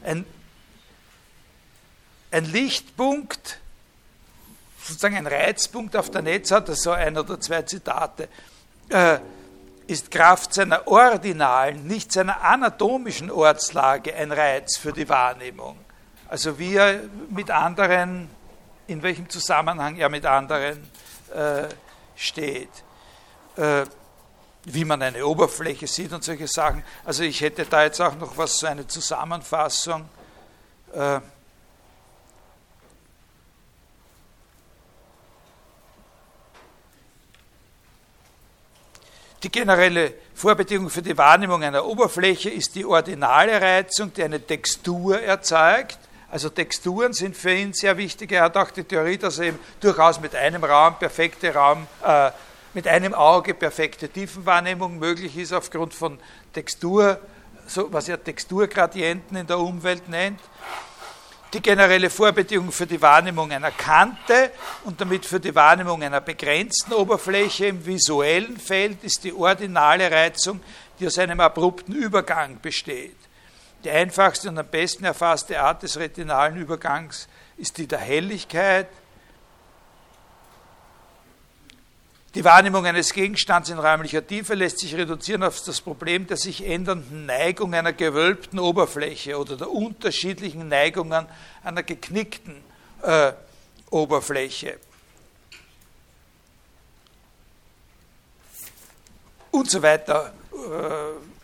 Ein ein Lichtpunkt, sozusagen ein Reizpunkt auf der Netz hat, so ein oder zwei Zitate, äh, ist Kraft seiner ordinalen, nicht seiner anatomischen Ortslage ein Reiz für die Wahrnehmung. Also wie er mit anderen, in welchem Zusammenhang er mit anderen äh, steht. Äh, wie man eine Oberfläche sieht und solche Sachen. Also ich hätte da jetzt auch noch was, so eine Zusammenfassung. Äh, Die generelle Vorbedingung für die Wahrnehmung einer Oberfläche ist die ordinale Reizung, die eine Textur erzeugt. Also Texturen sind für ihn sehr wichtig. Er hat auch die Theorie, dass eben durchaus mit einem Raum perfekte Raum, äh, mit einem Auge perfekte Tiefenwahrnehmung möglich ist aufgrund von Textur, so was er Texturgradienten in der Umwelt nennt die generelle Vorbedingung für die Wahrnehmung einer Kante und damit für die Wahrnehmung einer begrenzten Oberfläche im visuellen Feld ist die ordinale Reizung, die aus einem abrupten Übergang besteht. Die einfachste und am besten erfasste Art des retinalen Übergangs ist die der Helligkeit, Die Wahrnehmung eines Gegenstands in räumlicher Tiefe lässt sich reduzieren auf das Problem der sich ändernden Neigung einer gewölbten Oberfläche oder der unterschiedlichen Neigungen einer geknickten äh, Oberfläche. Und so weiter. Äh,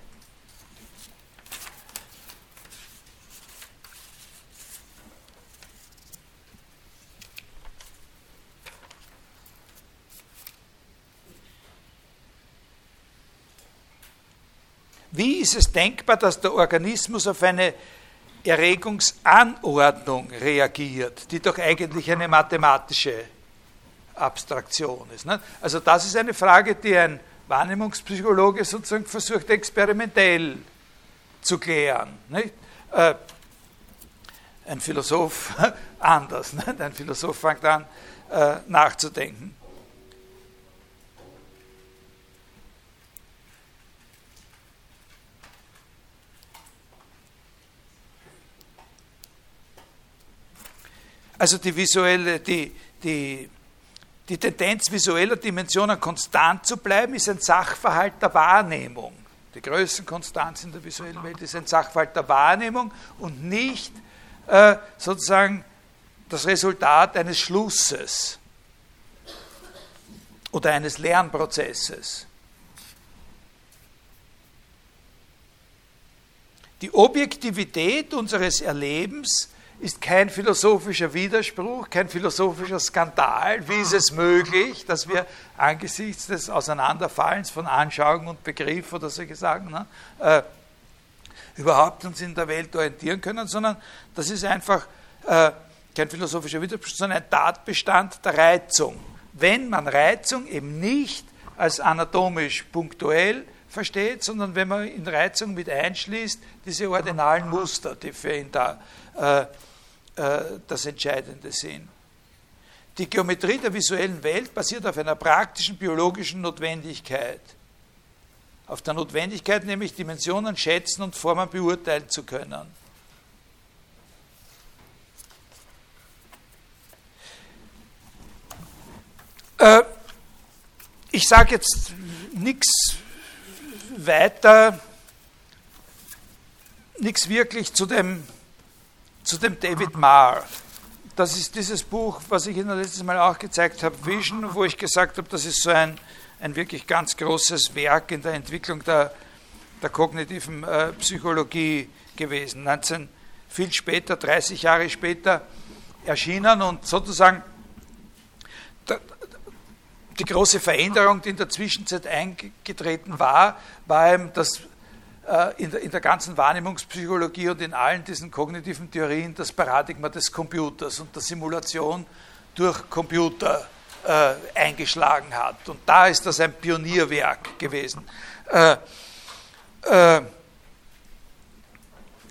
Wie ist es denkbar, dass der Organismus auf eine Erregungsanordnung reagiert, die doch eigentlich eine mathematische Abstraktion ist? Ne? Also das ist eine Frage, die ein Wahrnehmungspsychologe sozusagen versucht experimentell zu klären. Nicht? Äh, ein Philosoph anders. Nicht? Ein Philosoph fängt an äh, nachzudenken. Also die visuelle, die, die, die Tendenz visueller Dimensionen konstant zu bleiben, ist ein Sachverhalt der Wahrnehmung. Die Größenkonstanz in der visuellen Welt ist ein Sachverhalt der Wahrnehmung und nicht äh, sozusagen das Resultat eines Schlusses oder eines Lernprozesses. Die Objektivität unseres Erlebens ist kein philosophischer Widerspruch, kein philosophischer Skandal. Wie ist es möglich, dass wir angesichts des Auseinanderfallens von Anschauung und Begriff oder solche Sachen ne, äh, überhaupt uns in der Welt orientieren können, sondern das ist einfach äh, kein philosophischer Widerspruch, sondern ein Tatbestand der Reizung. Wenn man Reizung eben nicht als anatomisch punktuell versteht, sondern wenn man in Reizung mit einschließt, diese ordinalen Muster, die für ihn da äh, äh, das Entscheidende sehen. Die Geometrie der visuellen Welt basiert auf einer praktischen biologischen Notwendigkeit. Auf der Notwendigkeit, nämlich Dimensionen schätzen und Formen beurteilen zu können. Äh, ich sage jetzt nichts weiter, nichts wirklich zu dem zu dem David Marr, das ist dieses Buch, was ich Ihnen letztes Mal auch gezeigt habe, Vision, wo ich gesagt habe, das ist so ein, ein wirklich ganz großes Werk in der Entwicklung der, der kognitiven äh, Psychologie gewesen. 19, viel später, 30 Jahre später erschienen und sozusagen die große Veränderung, die in der Zwischenzeit eingetreten war, war eben, dass in der, in der ganzen Wahrnehmungspsychologie und in allen diesen kognitiven Theorien das Paradigma des Computers und der Simulation durch Computer äh, eingeschlagen hat. Und da ist das ein Pionierwerk gewesen. Äh, äh,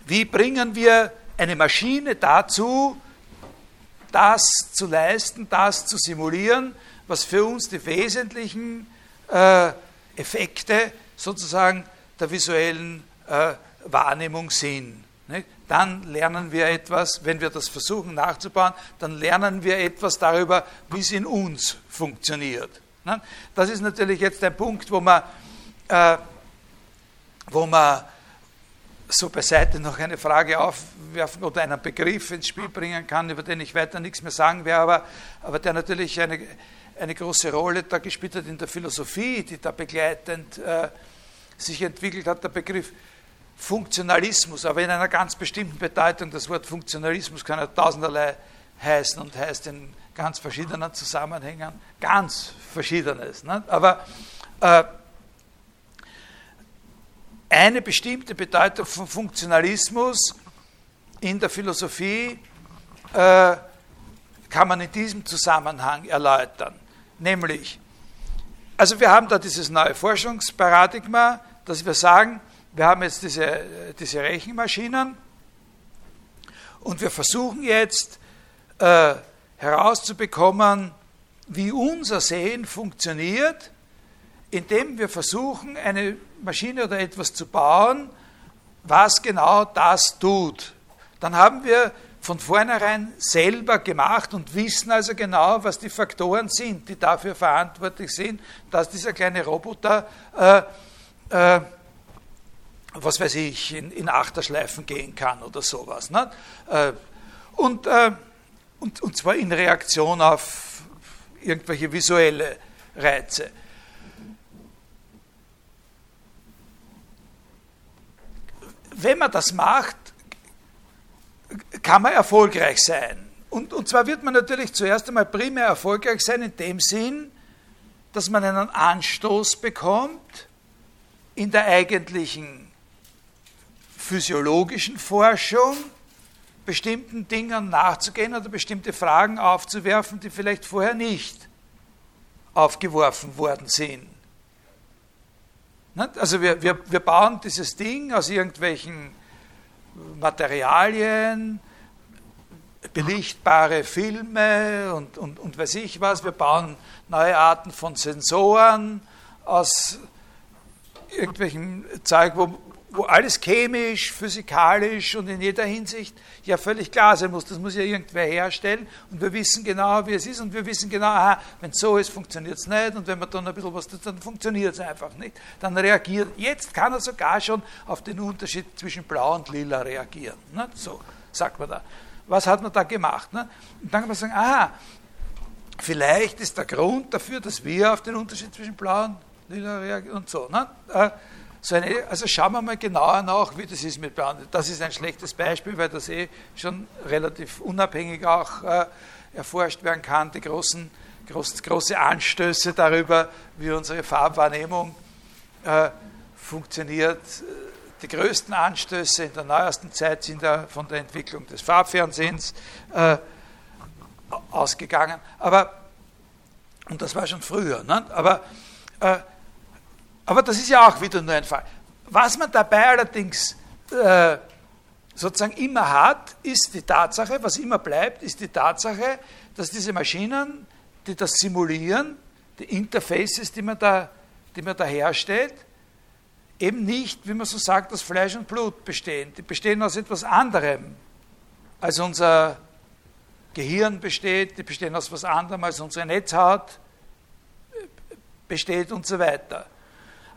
wie bringen wir eine Maschine dazu, das zu leisten, das zu simulieren, was für uns die wesentlichen äh, Effekte sozusagen der visuellen äh, Wahrnehmung sind. Nicht? Dann lernen wir etwas, wenn wir das versuchen nachzubauen, dann lernen wir etwas darüber, wie es in uns funktioniert. Ne? Das ist natürlich jetzt ein Punkt, wo man, äh, wo man so beiseite noch eine Frage aufwerfen oder einen Begriff ins Spiel bringen kann, über den ich weiter nichts mehr sagen werde, aber, aber der natürlich eine, eine große Rolle da gespielt hat in der Philosophie, die da begleitend äh, sich entwickelt hat, der Begriff Funktionalismus, aber in einer ganz bestimmten Bedeutung. Das Wort Funktionalismus kann ja tausenderlei heißen und heißt in ganz verschiedenen Zusammenhängen ganz Verschiedenes. Ne? Aber äh, eine bestimmte Bedeutung von Funktionalismus in der Philosophie äh, kann man in diesem Zusammenhang erläutern. Nämlich, also wir haben da dieses neue Forschungsparadigma, dass wir sagen, wir haben jetzt diese, diese Rechenmaschinen und wir versuchen jetzt äh, herauszubekommen, wie unser Sehen funktioniert, indem wir versuchen, eine Maschine oder etwas zu bauen, was genau das tut. Dann haben wir von vornherein selber gemacht und wissen also genau, was die Faktoren sind, die dafür verantwortlich sind, dass dieser kleine Roboter äh, äh, was weiß ich, in, in Achterschleifen gehen kann oder sowas. Ne? Äh, und, äh, und, und zwar in Reaktion auf irgendwelche visuelle Reize. Wenn man das macht, kann man erfolgreich sein. Und, und zwar wird man natürlich zuerst einmal primär erfolgreich sein in dem Sinn, dass man einen Anstoß bekommt, in der eigentlichen physiologischen Forschung bestimmten Dingen nachzugehen oder bestimmte Fragen aufzuwerfen, die vielleicht vorher nicht aufgeworfen worden sind. Also wir, wir, wir bauen dieses Ding aus irgendwelchen Materialien, belichtbare Filme und, und, und weiß ich was. Wir bauen neue Arten von Sensoren aus irgendwelchen Zeug, wo, wo alles chemisch, physikalisch und in jeder Hinsicht ja völlig klar sein muss. Das muss ja irgendwer herstellen und wir wissen genau, wie es ist und wir wissen genau, aha, wenn es so ist, funktioniert es nicht und wenn man dann ein bisschen was tut, dann funktioniert es einfach nicht. Dann reagiert, jetzt kann er sogar schon auf den Unterschied zwischen blau und lila reagieren. Ne? So sagt man da. Was hat man da gemacht? Ne? Und dann kann man sagen, aha, vielleicht ist der Grund dafür, dass wir auf den Unterschied zwischen blau und und so. Ne? Äh, so eine, also schauen wir mal genauer nach, wie das ist mit Behandlung. Das ist ein schlechtes Beispiel, weil das eh schon relativ unabhängig auch äh, erforscht werden kann. Die großen, groß, große Anstöße darüber, wie unsere Farbwahrnehmung äh, funktioniert. Die größten Anstöße in der neuesten Zeit sind ja von der Entwicklung des Farbfernsehens äh, ausgegangen. Aber, und das war schon früher, ne? aber äh, aber das ist ja auch wieder nur ein Fall. Was man dabei allerdings äh, sozusagen immer hat, ist die Tatsache, was immer bleibt, ist die Tatsache, dass diese Maschinen, die das simulieren, die Interfaces, die man da, die man da herstellt, eben nicht, wie man so sagt, aus Fleisch und Blut bestehen. Die bestehen aus etwas anderem, als unser Gehirn besteht, die bestehen aus etwas anderem, als unsere Netzhaut besteht und so weiter.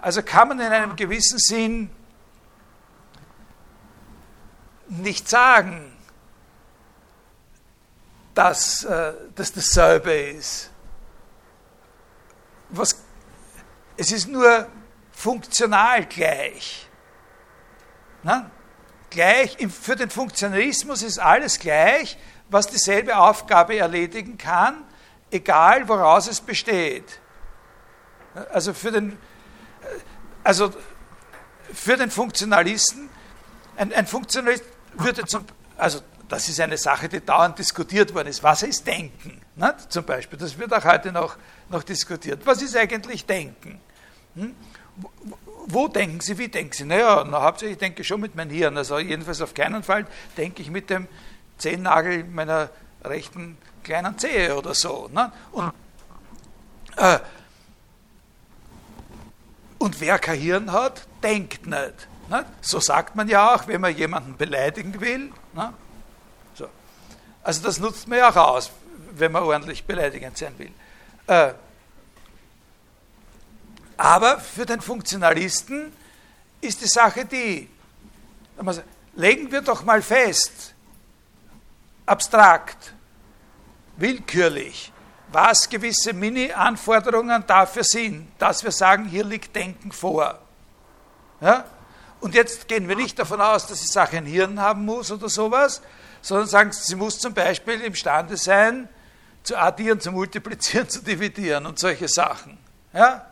Also kann man in einem gewissen Sinn nicht sagen, dass äh, das dasselbe ist. Was, es ist nur funktional gleich. Na? Gleich, für den Funktionalismus ist alles gleich, was dieselbe Aufgabe erledigen kann, egal woraus es besteht. Also für den, also für den Funktionalisten, ein, ein Funktionalist würde zum, also das ist eine Sache, die dauernd diskutiert worden ist. Was ist Denken? Ne? Zum Beispiel, das wird auch heute noch, noch diskutiert. Was ist eigentlich Denken? Hm? Wo, denken Sie, wie denken Sie? Naja, na, hauptsächlich denke ich schon mit meinem Hirn. Also jedenfalls auf keinen Fall denke ich mit dem Zehennagel meiner rechten kleinen Zehe oder so. Ne? Und, äh, und wer kein Hirn hat, denkt nicht. Ne? So sagt man ja auch, wenn man jemanden beleidigen will. Ne? So. Also das nutzt man ja auch aus, wenn man ordentlich beleidigend sein will. Äh, aber für den Funktionalisten ist die Sache die, legen wir doch mal fest, abstrakt, willkürlich, was gewisse Mini-Anforderungen dafür sind, dass wir sagen, hier liegt Denken vor. Ja? Und jetzt gehen wir nicht davon aus, dass die Sache ein Hirn haben muss oder sowas, sondern sagen, sie muss zum Beispiel imstande sein, zu addieren, zu multiplizieren, zu dividieren und solche Sachen. Ja?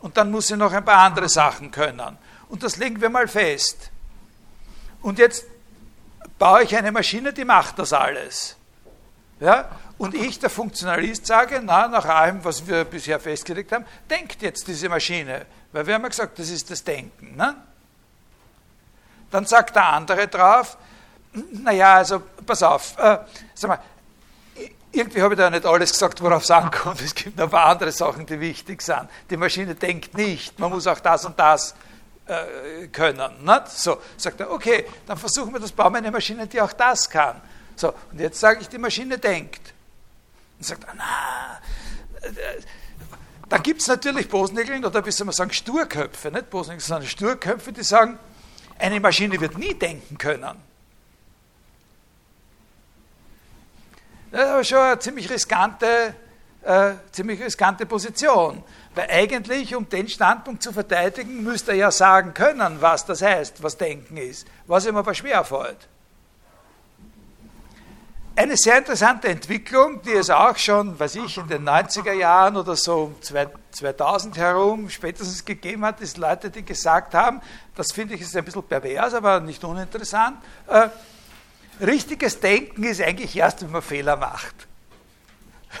Und dann muss sie noch ein paar andere Sachen können. Und das legen wir mal fest. Und jetzt baue ich eine Maschine, die macht das alles. Ja? Und ich, der Funktionalist, sage, na, nach allem, was wir bisher festgelegt haben, denkt jetzt diese Maschine. Weil wir haben ja gesagt, das ist das Denken. Ne? Dann sagt der andere drauf, naja, also pass auf, äh, sag mal, irgendwie habe ich da nicht alles gesagt, worauf es ankommt. Es gibt noch ein paar andere Sachen, die wichtig sind. Die Maschine denkt nicht, man muss auch das und das äh, können. Nicht? So, sagt er, okay, dann versuchen wir das, bauen wir eine Maschine, die auch das kann. So, und jetzt sage ich, die Maschine denkt. Und sagt er, na, äh, dann gibt es natürlich Bosnigeln, oder wie soll man sagen, Sturköpfe, nicht Bosnigeln, sondern Sturköpfe, die sagen, eine Maschine wird nie denken können. Das ist aber schon eine ziemlich riskante, äh, ziemlich riskante Position. Weil eigentlich, um den Standpunkt zu verteidigen, müsste er ja sagen können, was das heißt, was Denken ist, was ihm aber schwerfällt. Eine sehr interessante Entwicklung, die es auch schon, weiß ich, in den 90er Jahren oder so 2000 herum spätestens gegeben hat, ist Leute, die gesagt haben, das finde ich ist ein bisschen pervers, aber nicht uninteressant, äh, richtiges Denken ist eigentlich erst, wenn man Fehler macht.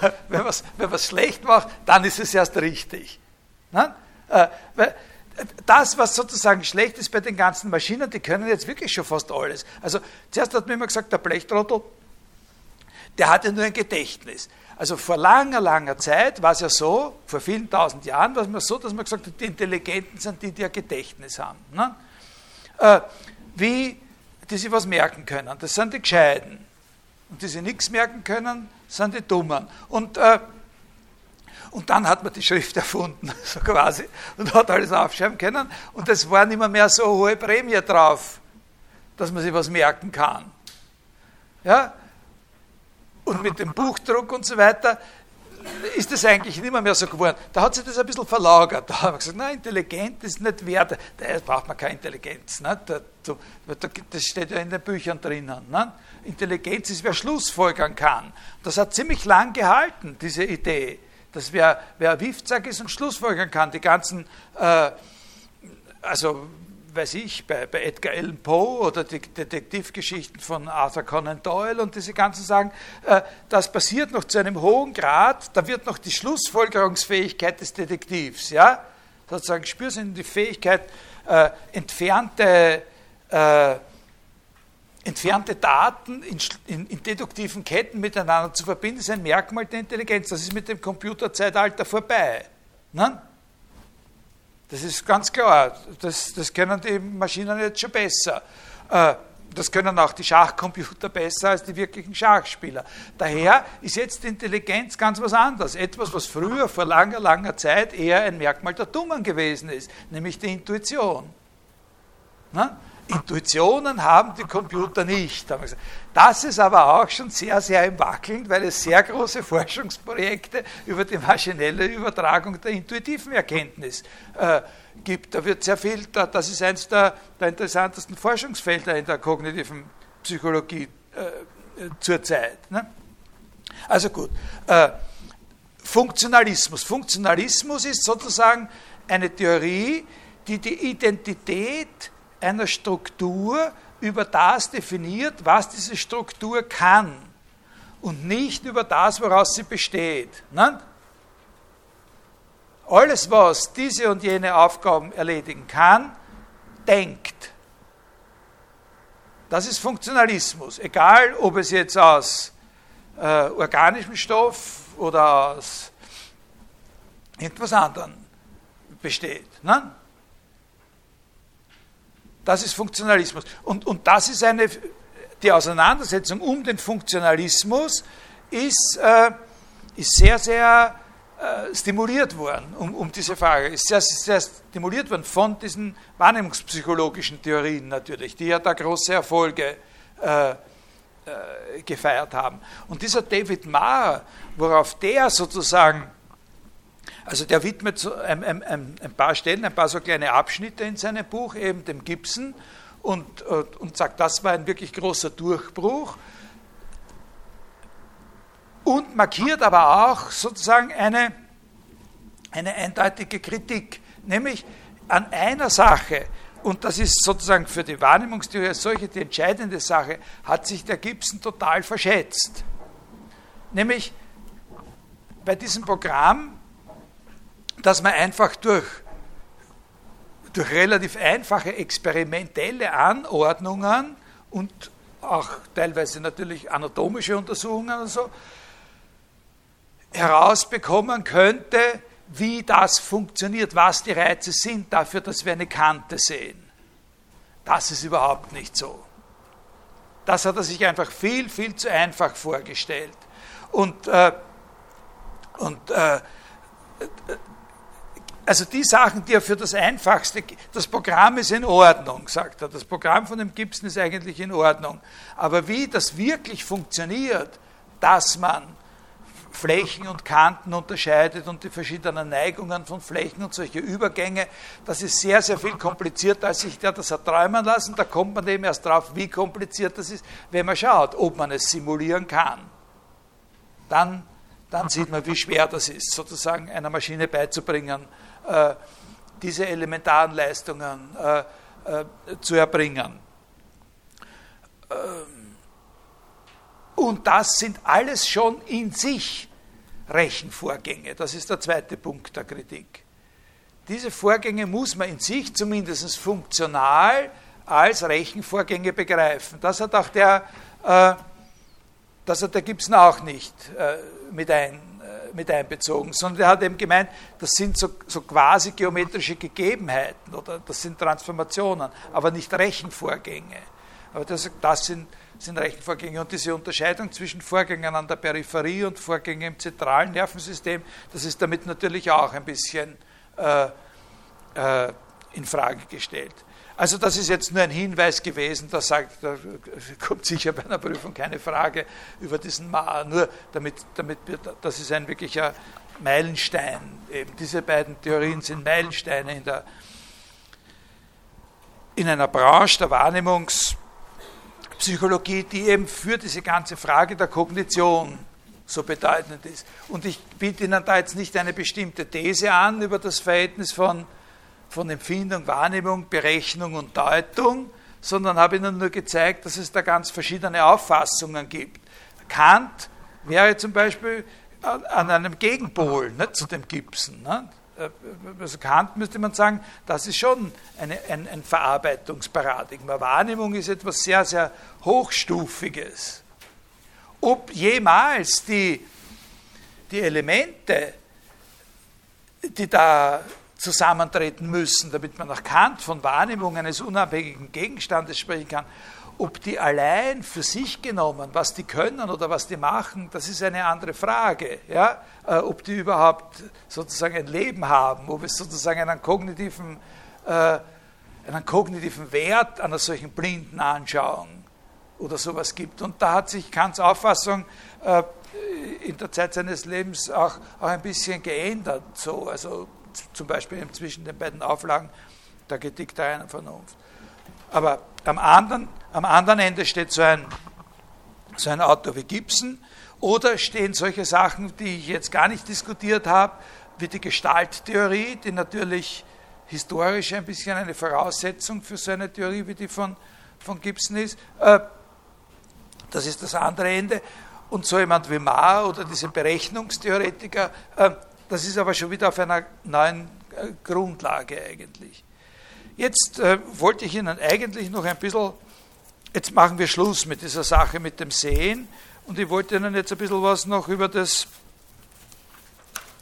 wenn man es wenn schlecht macht, dann ist es erst richtig. Ne? Äh, das, was sozusagen schlecht ist bei den ganzen Maschinen, die können jetzt wirklich schon fast alles. Also zuerst hat mir immer gesagt, der Blechtrottel, der hatte nur ein Gedächtnis. Also vor langer, langer Zeit war es ja so, vor vielen tausend Jahren war es so, dass man gesagt hat, die Intelligenten sind die, die ein Gedächtnis haben. Ne? Äh, wie die sich was merken können. Das sind die Gescheiden. Und die sich nichts merken können, sind die Dummen. Und, äh, und dann hat man die Schrift erfunden, so quasi, und hat alles aufschreiben können. Und es war nicht mehr, mehr so hohe Prämie drauf, dass man sich was merken kann. Ja? Und mit dem Buchdruck und so weiter ist das eigentlich nicht mehr, so geworden. Da hat sich das ein bisschen verlagert. Da haben wir gesagt, nein, intelligent ist nicht wert. Da braucht man keine Intelligenz. Ne? das steht ja in den Büchern drinnen. Ne? Intelligenz ist, wer Schlussfolgern kann. Das hat ziemlich lang gehalten, diese Idee. Dass wer, wer Wifzack ist und Schlussfolgern kann, die ganzen, äh, also weiß ich, bei, bei Edgar Allan Poe oder die Detektivgeschichten von Arthur Conan Doyle und diese ganzen Sachen, äh, das passiert noch zu einem hohen Grad, da wird noch die Schlussfolgerungsfähigkeit des Detektivs, ja, sozusagen spürsinn die Fähigkeit, äh, entfernte, äh, entfernte Daten in, in, in, deduktiven Ketten miteinander zu verbinden, ist ein Merkmal der Intelligenz. Das ist mit dem Computerzeitalter vorbei. Ne? Das ist ganz klar. Das, das können die Maschinen jetzt schon besser. Äh, das können auch die Schachcomputer besser als die wirklichen Schachspieler. Daher ist jetzt Intelligenz ganz was anderes. Etwas, was früher vor langer, langer Zeit eher ein Merkmal der Dummen gewesen ist, nämlich die Intuition. Intuitionen haben die Computer nicht. Das ist aber auch schon sehr, sehr im Wackeln, weil es sehr große Forschungsprojekte über die maschinelle Übertragung der intuitiven Erkenntnis äh, gibt. Da wird sehr viel, das ist eines der, der interessantesten Forschungsfelder in der kognitiven Psychologie äh, zurzeit. Ne? Also gut. Äh, Funktionalismus. Funktionalismus ist sozusagen eine Theorie, die die Identität einer Struktur über das definiert, was diese Struktur kann und nicht über das, woraus sie besteht. Ne? Alles, was diese und jene Aufgaben erledigen kann, denkt. Das ist Funktionalismus, egal ob es jetzt aus äh, organischem Stoff oder aus etwas anderem besteht. Ne? Das ist Funktionalismus. Und, und das ist eine, die Auseinandersetzung um den Funktionalismus ist, äh, ist sehr, sehr äh, stimuliert worden, um, um diese Frage. Ist sehr, sehr stimuliert worden von diesen wahrnehmungspsychologischen Theorien natürlich, die ja da große Erfolge äh, äh, gefeiert haben. Und dieser David Marr, worauf der sozusagen also der widmet so ein, ein, ein, paar Stellen, ein paar so kleine Abschnitte in seinem Buch, eben dem Gibson, und, und sagt, das war ein wirklich großer Durchbruch. Und markiert aber auch sozusagen eine, eine eindeutige Kritik, nämlich an einer Sache, und das ist sozusagen für die Wahrnehmungstheorie als solche die entscheidende Sache, hat sich der Gibson total verschätzt. Nämlich bei diesem Programm dass man einfach durch, durch relativ einfache experimentelle Anordnungen und auch teilweise natürlich anatomische Untersuchungen und so herausbekommen könnte, wie das funktioniert, was die Reize sind, dafür, dass wir eine Kante sehen. Das ist überhaupt nicht so. Das hat er sich einfach viel, viel zu einfach vorgestellt. Und, äh, und äh, also die Sachen, die er für das Einfachste, das Programm ist in Ordnung, sagt er. Das Programm von dem Gibson ist eigentlich in Ordnung. Aber wie das wirklich funktioniert, dass man Flächen und Kanten unterscheidet und die verschiedenen Neigungen von Flächen und solche Übergänge, das ist sehr, sehr viel komplizierter, als sich der das hat träumen lassen. Da kommt man eben erst drauf, wie kompliziert das ist, wenn man schaut, ob man es simulieren kann. Dann, dann sieht man, wie schwer das ist, sozusagen einer Maschine beizubringen, äh, diese elementaren Leistungen äh, äh, zu erbringen. Ähm, und das sind alles schon in sich Rechenvorgänge. Das ist der zweite Punkt der Kritik. Diese Vorgänge muss man in sich zumindest funktional als Rechenvorgänge begreifen. Das hat auch der, äh, der Gibson auch nicht äh, mit ein, mit einbezogen, sondern er hat eben gemeint, das sind so, so quasi geometrische Gegebenheiten oder das sind Transformationen, aber nicht Rechenvorgänge. Aber das, das sind, sind Rechenvorgänge. Und diese Unterscheidung zwischen Vorgängen an der Peripherie und Vorgängen im zentralen Nervensystem, das ist damit natürlich auch ein bisschen äh, äh, in Frage gestellt. Also das ist jetzt nur ein Hinweis gewesen, da, sagt, da kommt sicher bei einer Prüfung keine Frage über diesen Ma, nur damit, damit das ist ein wirklicher Meilenstein. Eben diese beiden Theorien sind Meilensteine in, der, in einer Branche der Wahrnehmungspsychologie, die eben für diese ganze Frage der Kognition so bedeutend ist. Und ich biete Ihnen da jetzt nicht eine bestimmte These an über das Verhältnis von von Empfindung, Wahrnehmung, Berechnung und Deutung, sondern habe Ihnen nur gezeigt, dass es da ganz verschiedene Auffassungen gibt. Kant wäre zum Beispiel an einem Gegenpol nicht, zu dem Gibson. Nicht? Also Kant müsste man sagen, das ist schon eine, ein, ein Verarbeitungsparadigma. Wahrnehmung ist etwas sehr, sehr Hochstufiges. Ob jemals die, die Elemente, die da zusammentreten müssen, damit man nach Kant von Wahrnehmung eines unabhängigen Gegenstandes sprechen kann. Ob die allein für sich genommen, was die können oder was die machen, das ist eine andere Frage. Ja? Äh, ob die überhaupt sozusagen ein Leben haben, ob es sozusagen einen kognitiven, äh, einen kognitiven Wert einer solchen blinden Anschauung oder sowas gibt. Und da hat sich Kants Auffassung äh, in der Zeit seines Lebens auch, auch ein bisschen geändert. So, also zum Beispiel zwischen den beiden Auflagen der Kritik der reinen Vernunft. Aber am anderen, am anderen Ende steht so ein, so ein Autor wie Gibson oder stehen solche Sachen, die ich jetzt gar nicht diskutiert habe, wie die Gestalttheorie, die natürlich historisch ein bisschen eine Voraussetzung für so eine Theorie wie die von, von Gibson ist. Äh, das ist das andere Ende. Und so jemand wie Marr oder diese Berechnungstheoretiker, äh, das ist aber schon wieder auf einer neuen äh, Grundlage eigentlich. Jetzt wollte ich Ihnen eigentlich noch ein bisschen, jetzt machen wir Schluss mit dieser Sache mit dem Sehen und ich wollte Ihnen jetzt ein bisschen was noch über das,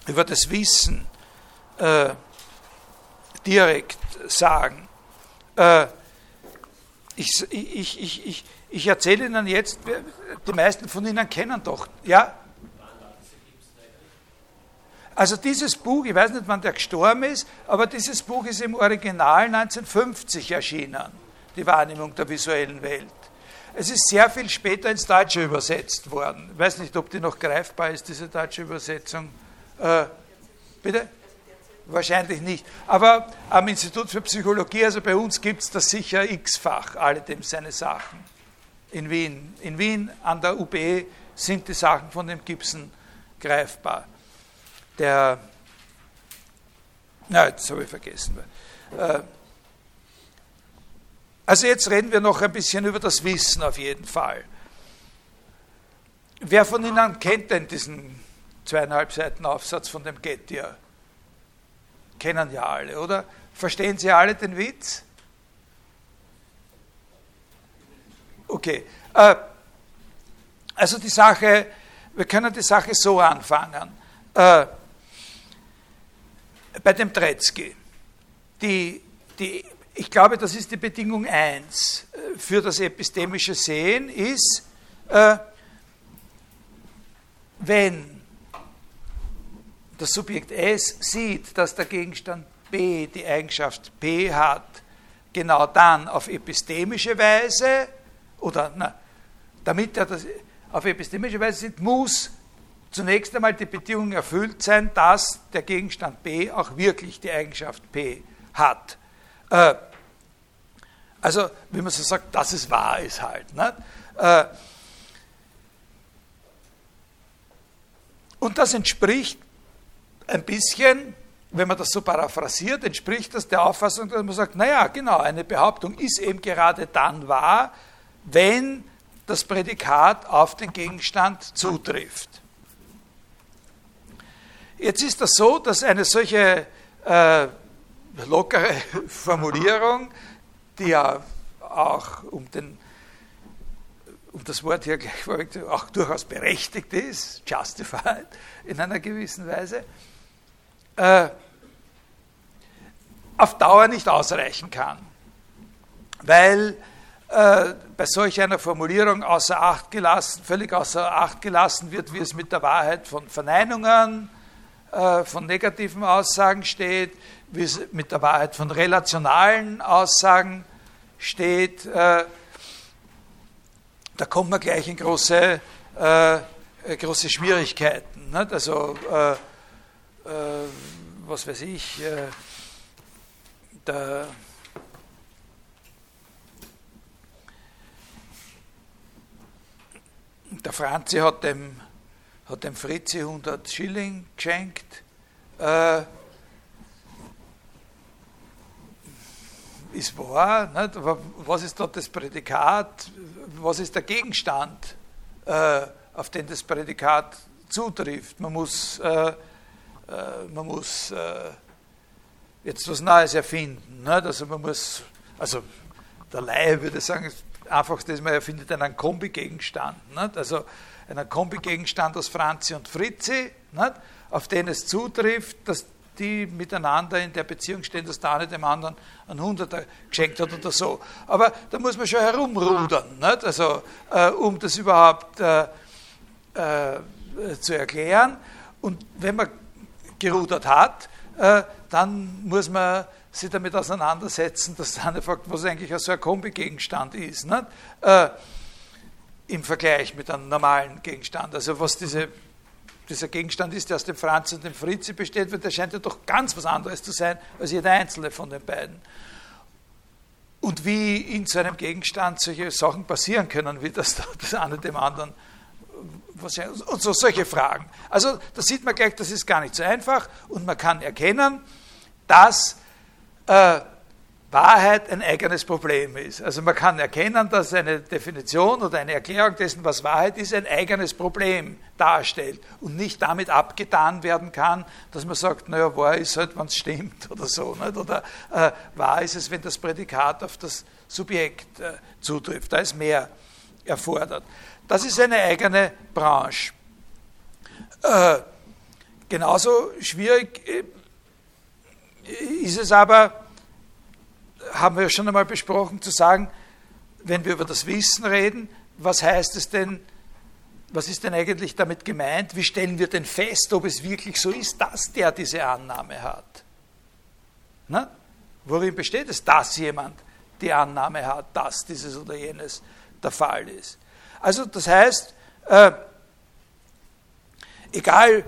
über das Wissen äh, direkt sagen. Äh, ich, ich, ich, ich, ich erzähle Ihnen jetzt, die meisten von Ihnen kennen doch, ja? Also dieses Buch, ich weiß nicht, wann der gestorben ist, aber dieses Buch ist im Original 1950 erschienen, die Wahrnehmung der visuellen Welt. Es ist sehr viel später ins Deutsche übersetzt worden. Ich weiß nicht, ob die noch greifbar ist, diese deutsche Übersetzung. Äh, bitte? Wahrscheinlich nicht. Aber am Institut für Psychologie, also bei uns gibt es das sicher x-fach, alledem seine Sachen. In Wien. In Wien an der UB sind die Sachen von dem Gibson greifbar. Der, na, jetzt habe ich vergessen. Äh, also jetzt reden wir noch ein bisschen über das Wissen auf jeden Fall. Wer von Ihnen kennt denn diesen zweieinhalb Seiten Aufsatz von dem Gettier? kennen ja alle, oder? Verstehen Sie alle den Witz? Okay. Äh, also die Sache, wir können die Sache so anfangen. Äh, bei dem Tretzky, die, die, ich glaube, das ist die Bedingung 1 äh, für das epistemische Sehen, ist, wenn das Subjekt S sieht, dass der Gegenstand B die Eigenschaft P hat, genau dann auf epistemische Weise, oder na, damit er das auf epistemische Weise sieht, muss zunächst einmal die Bedingung erfüllt sein, dass der Gegenstand B auch wirklich die Eigenschaft P hat. Äh, also, wie man so sagt, dass es wahr ist halt. Ne? Äh, und das entspricht ein bisschen, wenn man das so paraphrasiert, entspricht das der Auffassung, dass man sagt, naja, genau, eine Behauptung ist eben gerade dann wahr, wenn das Prädikat auf den Gegenstand zutrifft. Jetzt ist das so, dass eine solche äh, lockere Formulierung, die ja auch um, den, um das Wort hier gleich auch durchaus berechtigt ist, justified in einer gewissen Weise, äh, auf Dauer nicht ausreichen kann. Weil äh, bei solch einer Formulierung außer Acht gelassen, völlig außer Acht gelassen wird, wie es mit der Wahrheit von Verneinungen, von negativen Aussagen steht, wie es mit der Wahrheit von relationalen Aussagen steht. Äh, da kommt man gleich in große, äh, große Schwierigkeiten. Also äh, äh, was weiß ich, äh, der, der Franzi hat dem, hat dem Fritzi 100 Schilling geschenkt. Äh, ist wahr, nicht? was ist dort das Prädikat, was ist der Gegenstand, äh, auf den das Prädikat zutrifft. Man muss äh, äh, man muss äh, jetzt was Neues erfinden. Nicht? Also man muss, also der Laie würde sagen, einfach, dass man erfindet einen Kombigegenstand. Nicht? Also einen Kombigegenstand aus Franzi und Fritzi, nicht? auf den es zutrifft, dass die miteinander in der Beziehung stehen, dass der eine dem anderen einen Hunderter geschenkt hat oder so. Aber da muss man schon herumrudern, nicht? Also, äh, um das überhaupt äh, äh, zu erklären. Und wenn man gerudert hat, äh, dann muss man sich damit auseinandersetzen, dass der eine fragt, was eigentlich so ein Kombigegenstand ist, nicht? Im Vergleich mit einem normalen Gegenstand. Also was diese, dieser Gegenstand ist, der aus dem Franz und dem Fritzi besteht, wird, der scheint ja doch ganz was anderes zu sein als jeder einzelne von den beiden. Und wie in so einem Gegenstand solche Sachen passieren können, wie das das eine dem anderen und so solche Fragen. Also da sieht man gleich, das ist gar nicht so einfach und man kann erkennen, dass äh, Wahrheit ein eigenes Problem ist. Also man kann erkennen, dass eine Definition oder eine Erklärung dessen, was Wahrheit ist, ein eigenes Problem darstellt und nicht damit abgetan werden kann, dass man sagt, naja, wahr ist halt, wenn es stimmt oder so. Nicht? Oder äh, wahr ist es, wenn das Prädikat auf das Subjekt äh, zutrifft. Da ist mehr erfordert. Das ist eine eigene Branche. Äh, genauso schwierig äh, ist es aber, haben wir schon einmal besprochen, zu sagen, wenn wir über das Wissen reden, was heißt es denn, was ist denn eigentlich damit gemeint? Wie stellen wir denn fest, ob es wirklich so ist, dass der diese Annahme hat? Na? Worin besteht es, dass jemand die Annahme hat, dass dieses oder jenes der Fall ist? Also das heißt, äh, egal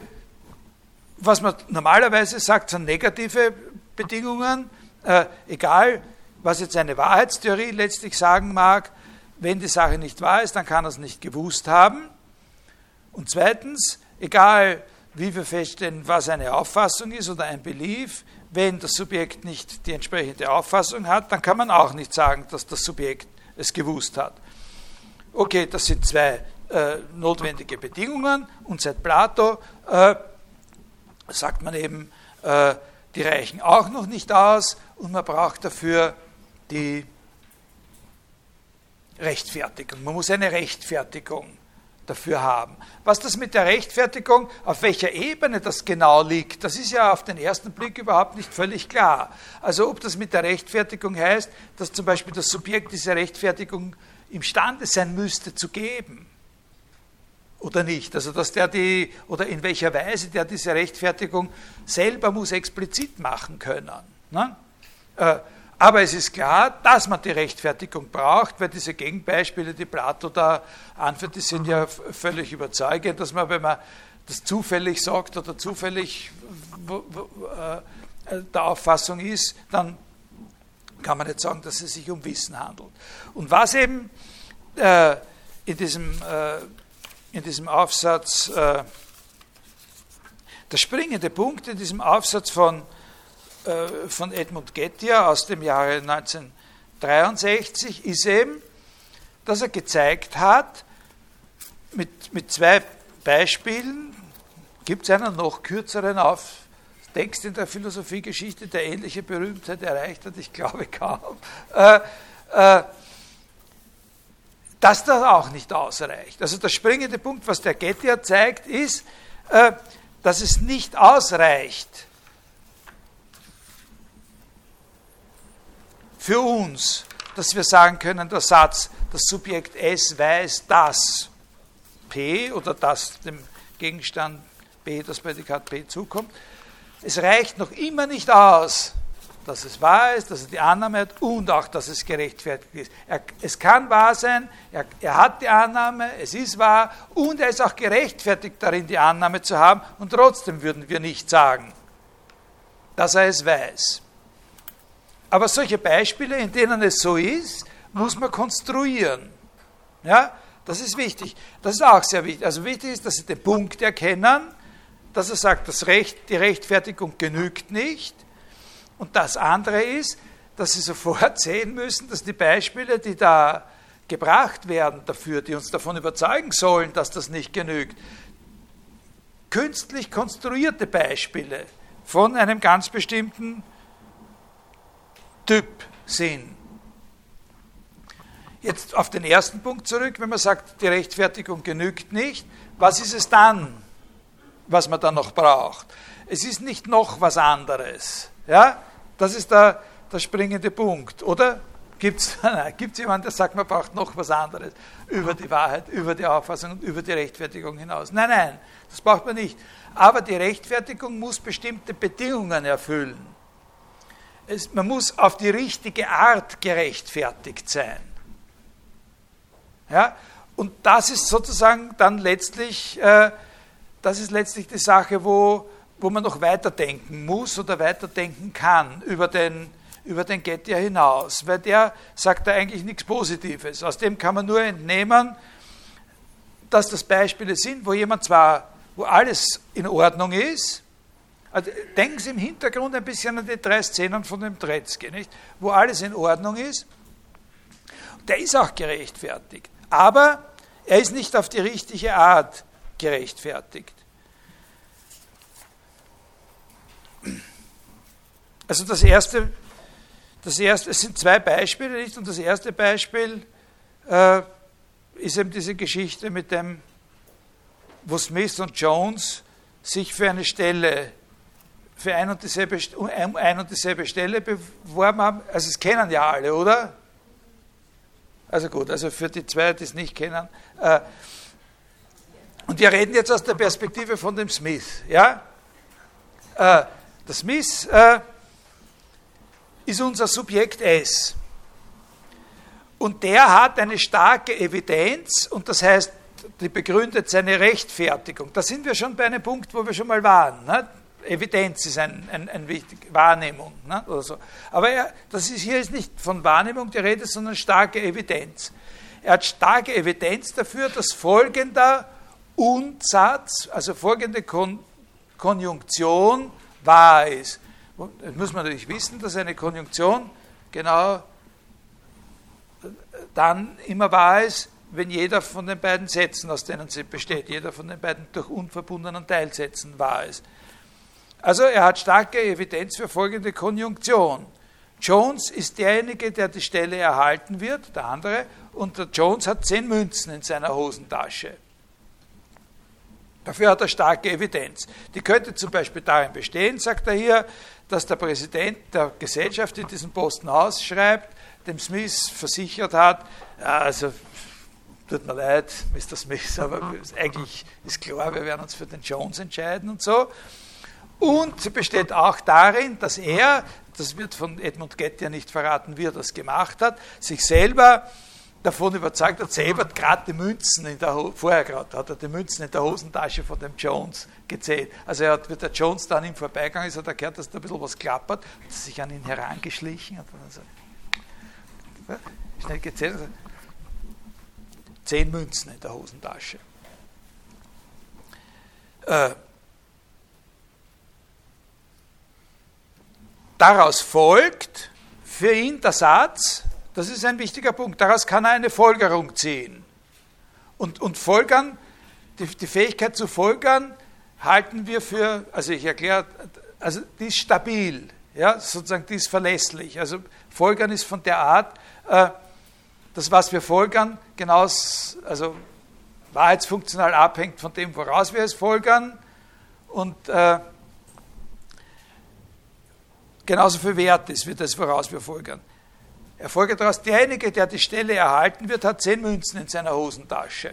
was man normalerweise sagt, sind negative Bedingungen, äh, egal was jetzt eine Wahrheitstheorie letztlich sagen mag, wenn die Sache nicht wahr ist, dann kann er es nicht gewusst haben. Und zweitens, egal wie wir feststellen, was eine Auffassung ist oder ein Belief, wenn das Subjekt nicht die entsprechende Auffassung hat, dann kann man auch nicht sagen, dass das Subjekt es gewusst hat. Okay, das sind zwei äh, notwendige Bedingungen und seit Plato äh, sagt man eben, äh, die reichen auch noch nicht aus und man braucht dafür die Rechtfertigung. Man muss eine Rechtfertigung dafür haben. Was das mit der Rechtfertigung, auf welcher Ebene das genau liegt, das ist ja auf den ersten Blick überhaupt nicht völlig klar. Also ob das mit der Rechtfertigung heißt, dass zum Beispiel das Subjekt diese Rechtfertigung imstande sein müsste zu geben oder nicht. Also dass der die oder in welcher Weise der diese Rechtfertigung selber muss explizit machen können. Ne? Äh, aber es ist klar, dass man die Rechtfertigung braucht, weil diese Gegenbeispiele, die Plato da anführt, die sind ja völlig überzeugend, dass man, wenn man das zufällig sagt oder zufällig äh, der Auffassung ist, dann kann man nicht sagen, dass es sich um Wissen handelt. Und was eben äh, in, diesem, in diesem Aufsatz, der springende Punkt in diesem Aufsatz von, von Edmund Gettier aus dem Jahre 1963 ist eben, dass er gezeigt hat, mit, mit zwei Beispielen, gibt es einen noch kürzeren Auf, Text in der Philosophiegeschichte, der ähnliche Berühmtheit erreicht hat, ich glaube kaum, äh, äh, dass das auch nicht ausreicht. Also der springende Punkt, was der Gettier zeigt, ist, äh, dass es nicht ausreicht für uns, dass wir sagen können, der Satz, das Subjekt S weiß, dass P oder dass dem Gegenstand B, das Prädikat P zukommt, es reicht noch immer nicht aus, dass es wahr ist, dass er die Annahme hat und auch, dass es gerechtfertigt ist. Er, es kann wahr sein, er, er hat die Annahme, es ist wahr und er ist auch gerechtfertigt darin, die Annahme zu haben und trotzdem würden wir nicht sagen, dass er es weiß. Aber solche Beispiele, in denen es so ist, muss man konstruieren. Ja, das ist wichtig. Das ist auch sehr wichtig. Also wichtig ist, dass Sie den Punkt erkennen, dass er sagt, das Recht, die Rechtfertigung genügt nicht. Und das andere ist, dass Sie sofort sehen müssen, dass die Beispiele, die da gebracht werden dafür, die uns davon überzeugen sollen, dass das nicht genügt, künstlich konstruierte Beispiele von einem ganz bestimmten Typ sind. Jetzt auf den ersten Punkt zurück, wenn man sagt, die Rechtfertigung genügt nicht, was ist es dann? was man dann noch braucht. Es ist nicht noch was anderes. Ja? Das ist der, der springende Punkt, oder? Gibt es jemanden, der sagt, man braucht noch was anderes über die Wahrheit, über die Auffassung und über die Rechtfertigung hinaus? Nein, nein, das braucht man nicht. Aber die Rechtfertigung muss bestimmte Bedingungen erfüllen. Es, man muss auf die richtige Art gerechtfertigt sein. Ja? Und das ist sozusagen dann letztlich, äh, das ist letztlich die Sache, wo, wo man noch weiterdenken muss oder weiterdenken kann über den, über den Gettier hinaus, weil der sagt da eigentlich nichts Positives. Aus dem kann man nur entnehmen, dass das Beispiele sind, wo jemand zwar, wo alles in Ordnung ist, also denken Sie im Hintergrund ein bisschen an die drei Szenen von dem Tretzky, nicht? wo alles in Ordnung ist. Der ist auch gerechtfertigt, aber er ist nicht auf die richtige Art gerechtfertigt. Also das erste, das erste, es sind zwei Beispiele, nicht? Und das erste Beispiel äh, ist eben diese Geschichte mit dem, wo Smith und Jones sich für eine Stelle, für ein und dieselbe, ein und dieselbe Stelle beworben haben. Also es kennen ja alle, oder? Also gut, also für die zwei, die es nicht kennen. Äh, und wir reden jetzt aus der Perspektive von dem Smith. Ja? Äh, der Smith äh, ist unser Subjekt S. Und der hat eine starke Evidenz und das heißt, die begründet seine Rechtfertigung. Da sind wir schon bei einem Punkt, wo wir schon mal waren. Evidenz ist ein, ein, ein wichtig, Wahrnehmung ne? oder so. Aber er, das ist, hier ist nicht von Wahrnehmung die Rede, sondern starke Evidenz. Er hat starke Evidenz dafür, dass folgender Unsatz, also folgende Kon Konjunktion wahr ist. Das muss man natürlich wissen, dass eine Konjunktion genau dann immer wahr ist, wenn jeder von den beiden Sätzen, aus denen sie besteht, jeder von den beiden durch unverbundenen Teilsätzen wahr ist. Also er hat starke Evidenz für folgende Konjunktion. Jones ist derjenige, der die Stelle erhalten wird, der andere, und der Jones hat zehn Münzen in seiner Hosentasche. Dafür hat er starke Evidenz. Die könnte zum Beispiel darin bestehen, sagt er hier, dass der Präsident der Gesellschaft in diesem Posten ausschreibt, dem Smith versichert hat, also tut mir leid, Mr. Smith, aber eigentlich ist klar, wir werden uns für den Jones entscheiden und so. Und sie besteht auch darin, dass er, das wird von Edmund Getty ja nicht verraten, wie er das gemacht hat, sich selber davon überzeugt hat, selber gerade die Münzen in der vorher gerade hat er die Münzen in der Hosentasche von dem Jones gezählt. Also er hat, wie der Jones dann im Vorbeigang ist, hat er gehört, dass da ein bisschen was klappert, hat sich an ihn herangeschlichen und dann so, schnell gezählt. Zehn Münzen in der Hosentasche. Äh, daraus folgt für ihn der Satz, das ist ein wichtiger Punkt. Daraus kann er eine Folgerung ziehen. Und, und folgern, die, die Fähigkeit zu folgern, halten wir für, also ich erkläre, also die ist stabil, ja, sozusagen die ist verlässlich. Also folgern ist von der Art, äh, das, was wir folgern, genau, also wahrheitsfunktional abhängt von dem, woraus wir es folgern und äh, genauso viel wert ist wie das, woraus wir folgern. Er folgt daraus, derjenige, der die Stelle erhalten wird, hat zehn Münzen in seiner Hosentasche.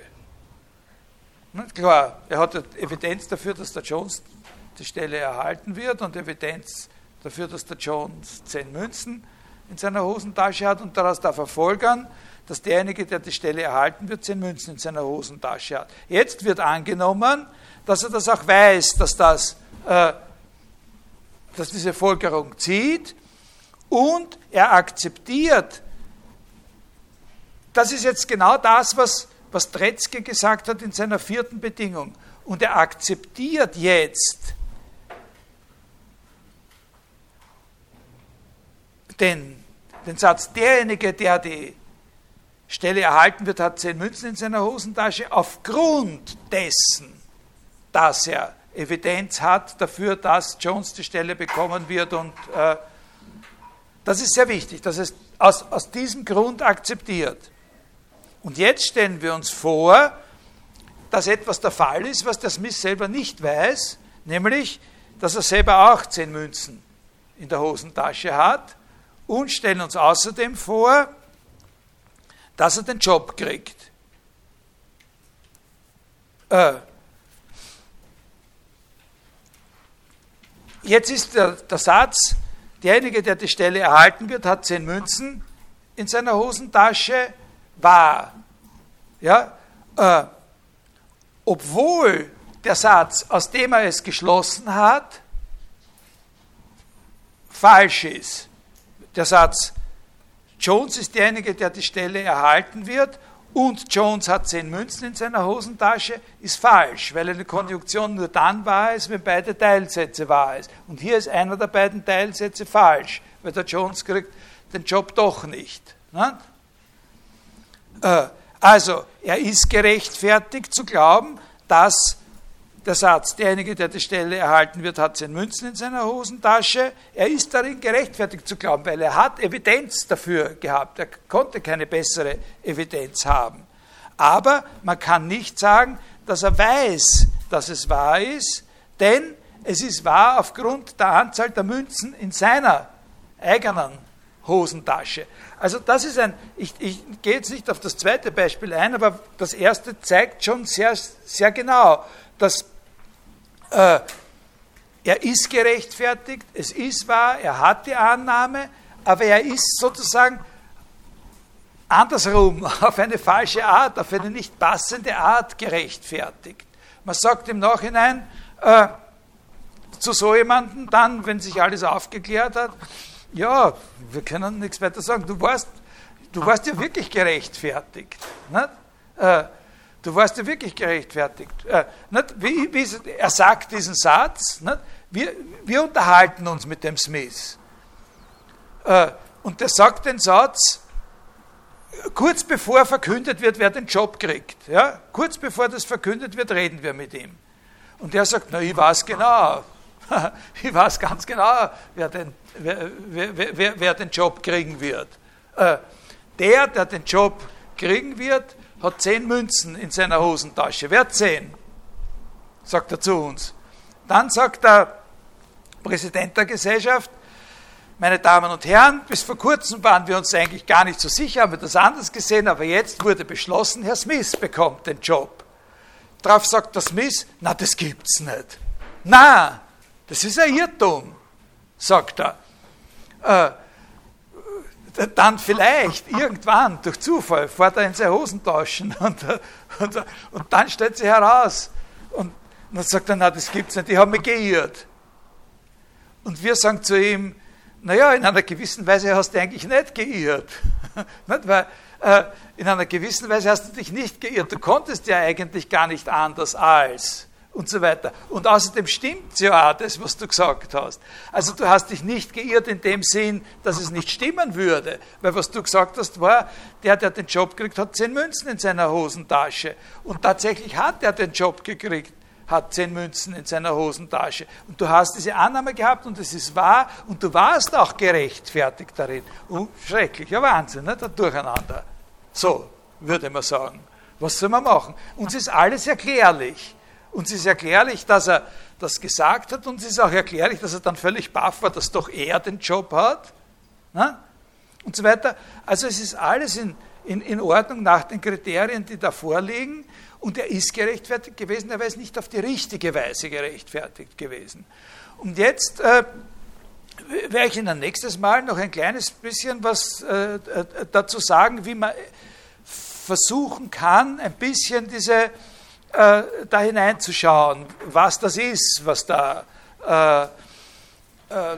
Klar, er hat Evidenz dafür, dass der Jones die Stelle erhalten wird und Evidenz dafür, dass der Jones zehn Münzen in seiner Hosentasche hat und daraus darf er folgern, dass derjenige, der die Stelle erhalten wird, zehn Münzen in seiner Hosentasche hat. Jetzt wird angenommen, dass er das auch weiß, dass, das, äh, dass diese Folgerung zieht und er akzeptiert, das ist jetzt genau das, was, was Tretzke gesagt hat in seiner vierten Bedingung. Und er akzeptiert jetzt den, den Satz, derjenige, der die Stelle erhalten wird, hat zehn Münzen in seiner Hosentasche, aufgrund dessen, dass er Evidenz hat dafür, dass Jones die Stelle bekommen wird und äh, das ist sehr wichtig, dass es aus, aus diesem Grund akzeptiert. Und jetzt stellen wir uns vor, dass etwas der Fall ist, was der Smith selber nicht weiß, nämlich, dass er selber auch zehn Münzen in der Hosentasche hat und stellen uns außerdem vor, dass er den Job kriegt. Äh, jetzt ist der, der Satz, derjenige, der die Stelle erhalten wird, hat zehn Münzen in seiner Hosentasche, wahr. Ja? Äh, obwohl der Satz, aus dem er es geschlossen hat, falsch ist. Der Satz, Jones ist derjenige, der die Stelle erhalten wird und Jones hat zehn Münzen in seiner Hosentasche, ist falsch, weil eine Konjunktion nur dann wahr ist, wenn beide Teilsätze wahr ist. Und hier ist einer der beiden Teilsätze falsch, weil der Jones kriegt den Job doch nicht. Ne? Äh, also, er ist gerechtfertigt zu glauben, dass der Satz, derjenige, der die Stelle erhalten wird, hat zehn Münzen in seiner Hosentasche. Er ist darin gerechtfertigt zu glauben, weil er hat Evidenz dafür gehabt. Er konnte keine bessere Evidenz haben. Aber man kann nicht sagen, dass er weiß, dass es wahr ist, denn es ist wahr aufgrund der Anzahl der Münzen in seiner eigenen Hosentasche. Also das ist ein, ich, ich gehe jetzt nicht auf das zweite Beispiel ein, aber das erste zeigt schon sehr, sehr genau, dass äh, er ist gerechtfertigt, es ist wahr, er hat die Annahme, aber er ist sozusagen andersrum, auf eine falsche Art, auf eine nicht passende Art gerechtfertigt. Man sagt im Nachhinein äh, zu so jemandem dann, wenn sich alles aufgeklärt hat, ja, wir können nichts weiter sagen, du warst, du warst ja wirklich gerechtfertigt. Äh, Du warst ja wirklich gerechtfertigt. Äh, wie, wie, er sagt diesen Satz, wir, wir, unterhalten uns mit dem Smith. Äh, und der sagt den Satz, kurz bevor verkündet wird, wer den Job kriegt. Ja? Kurz bevor das verkündet wird, reden wir mit ihm. Und er sagt, na, ich weiß genau, ich weiß ganz genau, wer den, wer, wer, wer, wer den Job kriegen wird. Äh, der, der den Job kriegen wird, hat zehn Münzen in seiner Hosentasche. Wer hat zehn? Sagt er zu uns. Dann sagt der Präsident der Gesellschaft, meine Damen und Herren, bis vor kurzem waren wir uns eigentlich gar nicht so sicher, haben wir das anders gesehen, aber jetzt wurde beschlossen, Herr Smith bekommt den Job. Darauf sagt der Smith, na, das gibt's nicht. Na, das ist ein Irrtum, sagt er. Äh, dann vielleicht irgendwann durch Zufall fährt er in seine Hosen tauschen und, und, und dann stellt sich heraus und dann sagt er, na das gibt's nicht, die haben mich geirrt. Und wir sagen zu ihm, naja, in einer gewissen Weise hast du eigentlich nicht geirrt. nicht? Weil äh, in einer gewissen Weise hast du dich nicht geirrt. Du konntest ja eigentlich gar nicht anders als und so weiter. Und außerdem stimmt ja auch das, was du gesagt hast. Also du hast dich nicht geirrt in dem Sinn, dass es nicht stimmen würde, weil was du gesagt hast war, der, der den Job kriegt, hat zehn Münzen in seiner Hosentasche. Und tatsächlich hat er den Job gekriegt hat zehn Münzen in seiner Hosentasche. Und du hast diese Annahme gehabt und es ist wahr und du warst auch gerechtfertigt darin. Und schrecklicher Wahnsinn, ne? der Durcheinander. So, würde man sagen. Was soll man machen? Uns ist alles erklärlich. Und es ist erklärlich, dass er das gesagt hat und es ist auch erklärlich, dass er dann völlig baff war, dass doch er den Job hat. Na? Und so weiter. Also es ist alles in, in, in Ordnung nach den Kriterien, die da vorliegen. Und er ist gerechtfertigt gewesen, er ist nicht auf die richtige Weise gerechtfertigt gewesen. Und jetzt äh, werde ich Ihnen nächstes Mal noch ein kleines bisschen was äh, äh dazu sagen, wie man versuchen kann, ein bisschen diese äh, da hineinzuschauen, was das ist, was da, äh, äh,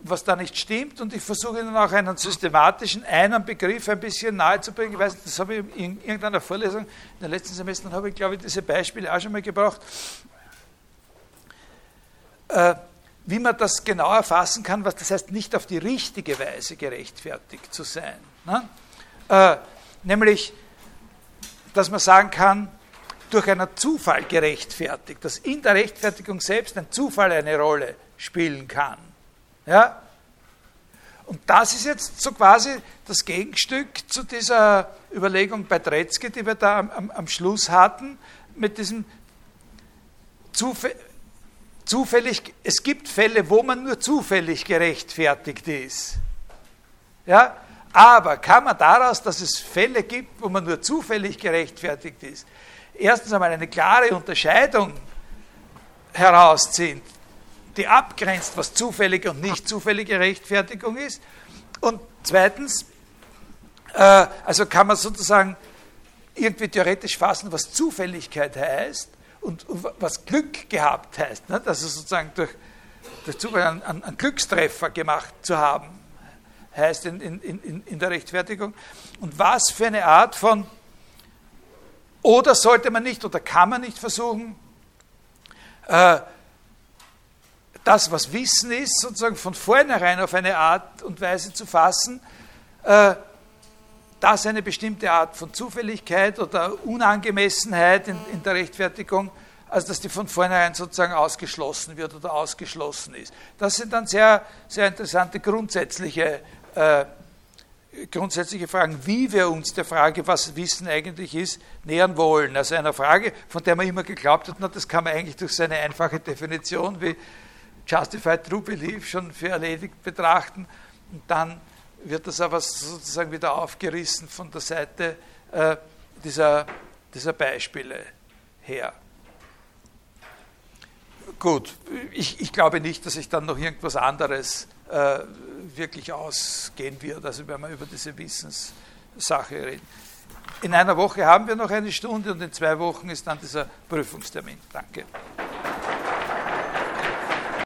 was da nicht stimmt. Und ich versuche Ihnen auch einen systematischen, einen Begriff ein bisschen nahezubringen. Ich weiß das habe ich in irgendeiner Vorlesung in den letzten Semestern, habe ich, glaube ich, diese Beispiele auch schon mal gebraucht. Äh, wie man das genau erfassen kann, was das heißt, nicht auf die richtige Weise gerechtfertigt zu sein. Ne? Äh, nämlich, dass man sagen kann, durch einen Zufall gerechtfertigt, dass in der Rechtfertigung selbst ein Zufall eine Rolle spielen kann. Ja? Und das ist jetzt so quasi das Gegenstück zu dieser Überlegung bei Tretzky, die wir da am, am Schluss hatten, mit diesem zufällig, es gibt Fälle, wo man nur zufällig gerechtfertigt ist. Ja? Aber kann man daraus, dass es Fälle gibt, wo man nur zufällig gerechtfertigt ist, erstens einmal eine klare Unterscheidung herausziehen die abgrenzt, was zufällige und nicht zufällige Rechtfertigung ist. Und zweitens, äh, also kann man sozusagen irgendwie theoretisch fassen, was Zufälligkeit heißt und, und was Glück gehabt heißt. Ne? Also sozusagen durch, durch Zufall einen, einen, Glückstreffer gemacht zu haben, heißt in, in, in, in der Rechtfertigung. Und was für eine Art von, oder sollte man nicht oder kann man nicht versuchen, äh, das, was Wissen ist, sozusagen von vornherein auf eine Art und Weise zu fassen, äh, dass eine bestimmte Art von Zufälligkeit oder Unangemessenheit in, in, der Rechtfertigung, also dass die von vornherein sozusagen ausgeschlossen wird oder ausgeschlossen ist. Das sind dann sehr, sehr interessante grundsätzliche, äh, grundsätzliche Fragen, wie wir uns der Frage, was Wissen eigentlich ist, nähern wollen. Also einer Frage, von der man immer geglaubt hat, na, das kann man eigentlich durch seine einfache Definition wie Justified True Belief schon für erledigt betrachten und dann wird das aber sozusagen wieder aufgerissen von der Seite äh, dieser, dieser Beispiele her. Gut, ich, ich, glaube nicht, dass sich dann noch irgendwas anderes äh, wirklich ausgehen wird, also wenn wir über diese Wissenssache reden. In einer Woche haben wir noch eine Stunde und in zwei Wochen ist dann dieser Prüfungstermin. Danke.